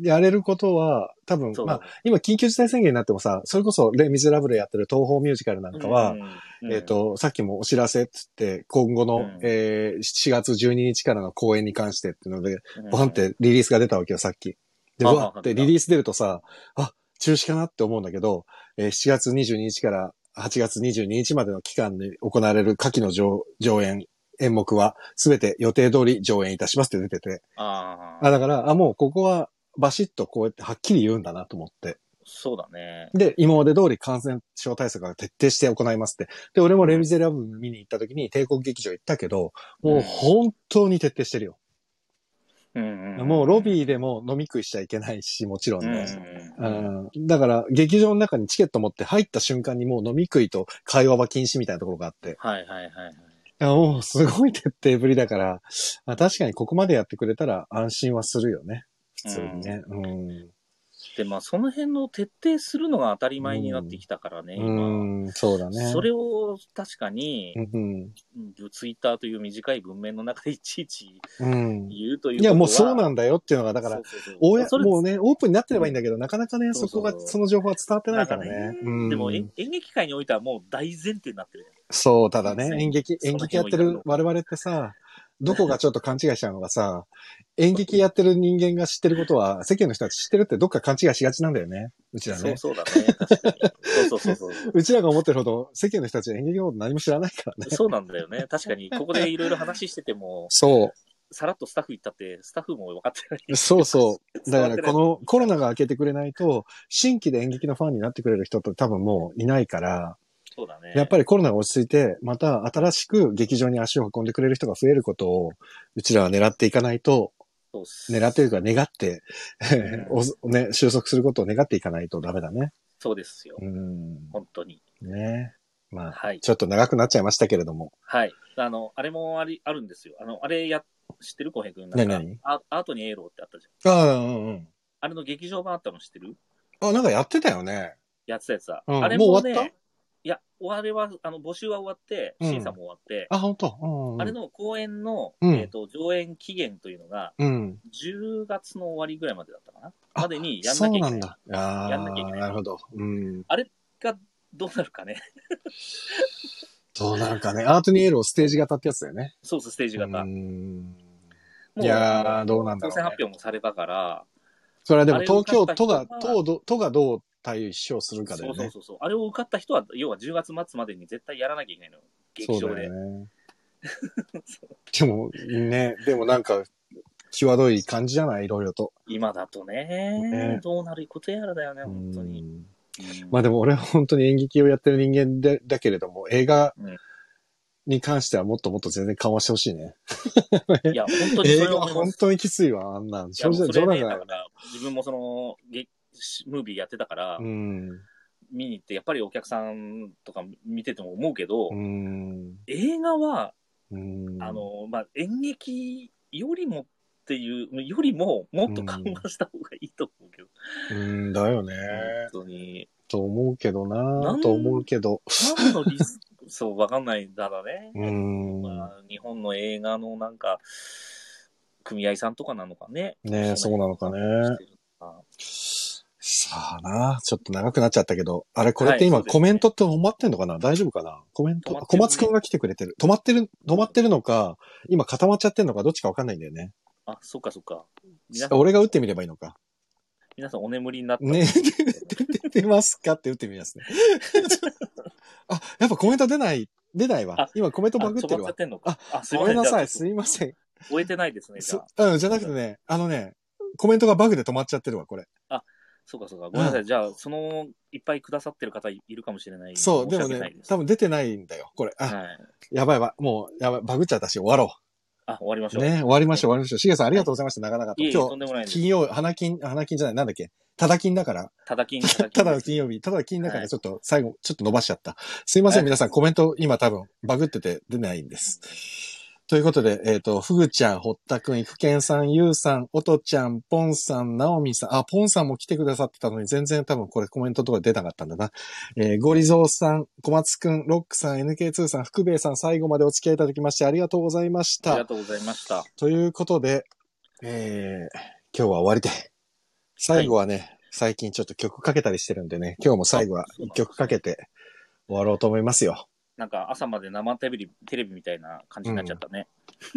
やれることは、多分、まあ、今緊急事態宣言になってもさ、それこそレ・ミゼラブルやってる東宝ミュージカルなんかは、うんうんえっ、と、さっきもお知らせっつって、今後の、うん。えー4月12日からの公演に関してっていうので、うん。ボンってリリースが出たわけよ、さっき。で、わってリリース出るとさ、あ、中止かなって思うんだけど、えー7月22日から、8月22日までの期間に行われる夏季の上上演、演目は、すべて予定通り上演いたしますって出てて。ああ、あ、だから、あ、もうここはバシッとこうやってはっきり言うんだなと思って。そうだね。で、今まで通り感染症対策が徹底して行いますって。で、俺もレ・ミゼラブル見に行った時に帝国劇場行ったけど、もう本当に徹底してるよ。うんもうロビーでも飲み食いしちゃいけないし、もちろんうんね。うんうんうんだから、劇場の中にチケット持って入った瞬間にもう飲み食いと会話は禁止みたいなところがあって。はいはいはいはい。いや、もうすごい徹底ぶりだから、まあ、確かにここまでやってくれたら安心はするよね。普通にね。うん。で、まあ、その辺の徹底するのが当たり前になってきたからね、う今。ん、そうだね。それを確かに、うん。ツイッターという短い文面の中でいちいちうん。言うといういや、もうそうななんだよっていうのが、だから、そうもうね、オープンになってればいいんだけど、なかなかね、そこが、その情報は伝わってないからね。かうんでも演演劇界においてはもう大前提になってるじそう、ただね演劇、演劇やってる我々ってさ、どこがちょっと勘違いしちゃうのがさ、演劇やってる人間が知ってることは、世間の人たち知ってるってどっか勘違いしがちなんだよね。うちゃん。そうらね。そうだね。確かに。そうそうそうそう。うちらが思ってるほど、世間の人たちは演劇のこと何も知らないからね。そうなんだよね。確かに、ここでいろいろ話してても、そさらっとスタッフ行ったって、スタッフも分かってない。う。そうそう。[LAUGHS] だから、このコロナが明けてくれないと、新規で演劇のファンになってくれる人って多分もういないから、そうだね。やっぱりコロナが落ち着いて、また新しく劇場に足を運んでくれる人が増えることを、うちらは狙っていかないと、狙ってるか願って、う [LAUGHS] おね、収束することを願っていかないとダメだね。そうですよう。ん。本当に。ねまあ、はい。ちょっと長くなっちゃいましたけれども。はい。あの、あれもあり、あるんですよ。あの、あれや、知ってる？浩平君。何なんか何アアートにエーローってあったじゃん。ああ、うんうん。あれの劇場版あったの知ってる？あ、なんかやってたよね。やってたやつだ。うんあれもね、もう終わった？終わりは、あの、募集は終わって、うん審査も終わって、あ、本当。うんうん。あれの公演の、うんえっ、と、上演期限というのが、うん。10月の終わりぐらいまでだったかな？あまでにやんそなきゃいけない。うなんだ。ああ、やんなきゃいけないなるほど。うん。が、どうなるかね？[LAUGHS] どうなるかね。アートニエールをステージ型ってやつだよね。そうそう、ステージ型。うもん。ういやーどうなんだろうね当選発表もされたから、それはでも東京都が、都がどう対処するかだそうよね。そうそうそう。あれを受かった人は、要は10月末までに絶対やらなきゃいけないのよ。劇場で。ね。でも、ね、でもなんか、際どい感じじゃない？いろいろと。今だとねねどうなることやらだよね、本当に。まあでも俺は本当に演劇をやってる人間で、だけれども、映画うんに関してはもっともっと全然緩和してほしいね。いや、本当に映それ画は本は思います。当にきついわ、あんなん。正直、冗談じゃないだか。ら、自分もその、ゲムービーやってたから、うん。見に行って、やっぱりお客さんとか見てても思うけど、うん。映画は、うん。あ、の、まあ、演劇よりもっていう、よりも、もっと緩和した方がいいと思うけど、うんだよね。本当に。と思うけどなと思うけど。何のリスク、そう、わかんないだらね。うん。まあ、日本の映画のなんか、組合さんとかなのかね。ねそうなのかねさあな、ちょっと長くなっちゃったけど、あれこれって今コメントって止まってんのかな？大丈夫かな？コメント、ね小松くんが来てくれてる。止まってる、止まってるのか、今固まっちゃってんのかどっちかわかんないんだよね。あ、そっかそっか。俺が打ってみればいいのか。皆さんお眠りになった。ね、出てますかって打ってみますね。[LAUGHS] あ、やっぱコメント出ない、出ないわあ。今コメントあバグってるわ。あ、すいごません。めんなさい、すいません。終えてないですね、じすゃあ。うん、じゃなくてね、あのね、コメントがバグで止まっちゃってるわ、これ。そうかそうか。ごめんなさい。じゃあ、その、いっぱいくださってる方いるかもしれない。そう、でもね申し訳ないで、す多分出てないんだよ、これ。あ、はい。やばいやばい。もう、やばい。バグっちゃったし、終わろあ、終わりましう。ょう。ね、終わりましょう、終わりましょう。しげさん、ありがとうございました。なかなかと。いえいえ、今日、とんでもないです。金曜、花金、花金じゃない、なんだっけ？ただ金だから。ただ金、[LAUGHS] ただ金。ただの金曜日、ただの金だから、はいちょっと、最後、ちょっと伸ばしちゃった。すいません、はい皆さん、コメント、今多分、バグってて出ないんです。ということで、えっ、と、ふぐちゃん、ほったくん、いくけんさん、ゆうさん、おとちゃん、ぽんさん、なおみさん、あ、ぽんさんも来てくださってたのに、全然多分これコメントとか出なかったんだな。えー、ゴリゾーさん、小松くん、ロックさん、NK2 さん、福兵衛さん、最後までお付き合いいただきましてありがとうございました。ありがとうございました。ということで、えー、今日は終わりで。最後はね、最近ちょっと曲かけたりしてるんでね、今日も最後は一曲かけて終わろうと思いますよ。なんか朝まで生テレビ、テレビみたいな感じになっちゃったね。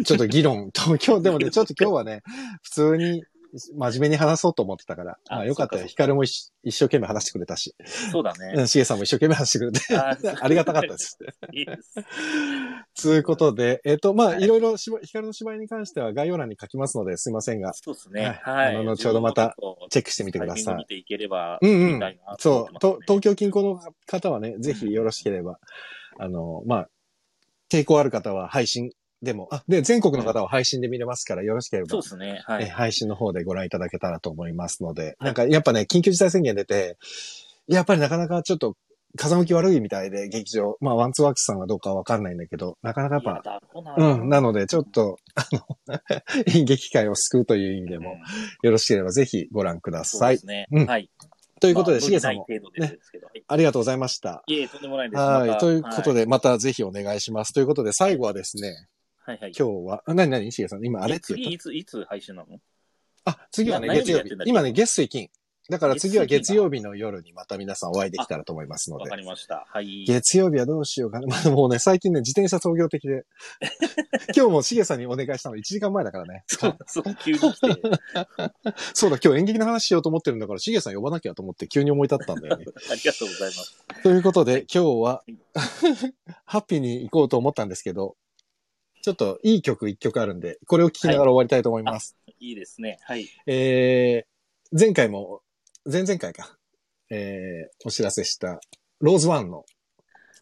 ちょっと議論、と今日、でもね、ちょっと今日はね、普通に真面目に話そうと思ってたから。あまあよかったよ。ヒカルも一一生懸命話してくれたし。そうだね。うん、シゲさんも一生懸命話してくれて。あ [LAUGHS] ありがたかったです。いいです。ということで、えっ、と、まあ、はいいろいろヒカルの芝居に関しては概要欄に書きますので、すいませんが、そうですね。ははいい。あの後ほどまたチェックしてみてください。見ていければ、うんうんそう、と東京京近郊の方はね、ぜひよろしければ、あの、まあ、抵抗ある方は配信でも、あ、で、全国の方は配信で見れますから、よろしければそうで、すね。はえい。配信の方でご覧いただけたらと思いますので、なんかやっぱね、緊急事態宣言出て、やっぱりなかなかちょっと風向き悪いみたいで、劇場。まあ、ワンツーワークスさんはどうかわかんないんだけど、なかなかやっぱ。うん、なので、ちょっと、あの、[LAUGHS] 演劇界を救うという意味でも、よろしければぜひご覧くださいそうで。すね。うんはい。ということで、まあしげさんも、無理ない程度ですけど。はいありがとうございました。いえ、とんでもないです。はい。ということはで、またぜひお願いします。ということで、最後はですね、はいはい。今日は、あ、なになにしげさん、今あれえって言った？次、いつ、いつ配信なの？あ、次はね、月曜日今ね、月水金。だから次は月曜日の夜にまた皆さんお会いできたらと思いますのでわか。りました。はい。月曜日はどうしようかな。まあもうね、最近ね、自転車創業的で。[LAUGHS] 今日もしげさんにお願いしたの1時間前だからね。そう、そう、急に来て。[LAUGHS] そうだ、今日演劇の話しようと思ってるんだから、しげさん呼ばなきゃと思って急に思い立ったんだよね。[LAUGHS] ありがとうございます。ということで、今日は、ハッピーに行こうと思ったんですけど、ちょっといい曲一曲あるんで、これを聴きながら終わりたいと思います。いいですね。はい。えー、前回も、前々回か、えー、お知らせした、ローズワンの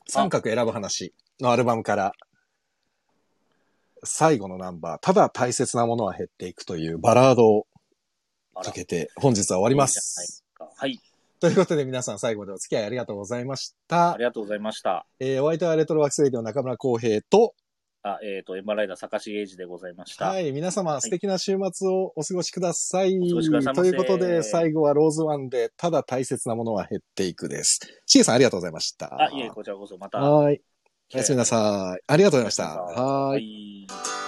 三角選ぶ話のアルバムから、最後のナンバー、ただ大切なものは減っていくというバラードをかけて、本日は終わりまいいいはい。ということで皆さん最後までお付き合いありがとうございましたあり。がとうございました。えー、お相手はレトロワークスレディオ中村浩平と、あ、えっ、と、エンバーライダー坂重英二でございました。はい、皆様素敵な週末をお過ごしください。お過ごしくださいということで、最後はローズワンで、ただ大切なものは減っていくです。しげさんありがとうございました。あ、いえ、こちらこそまた。はい。おやすみなさい。ありがとうございました。は。はい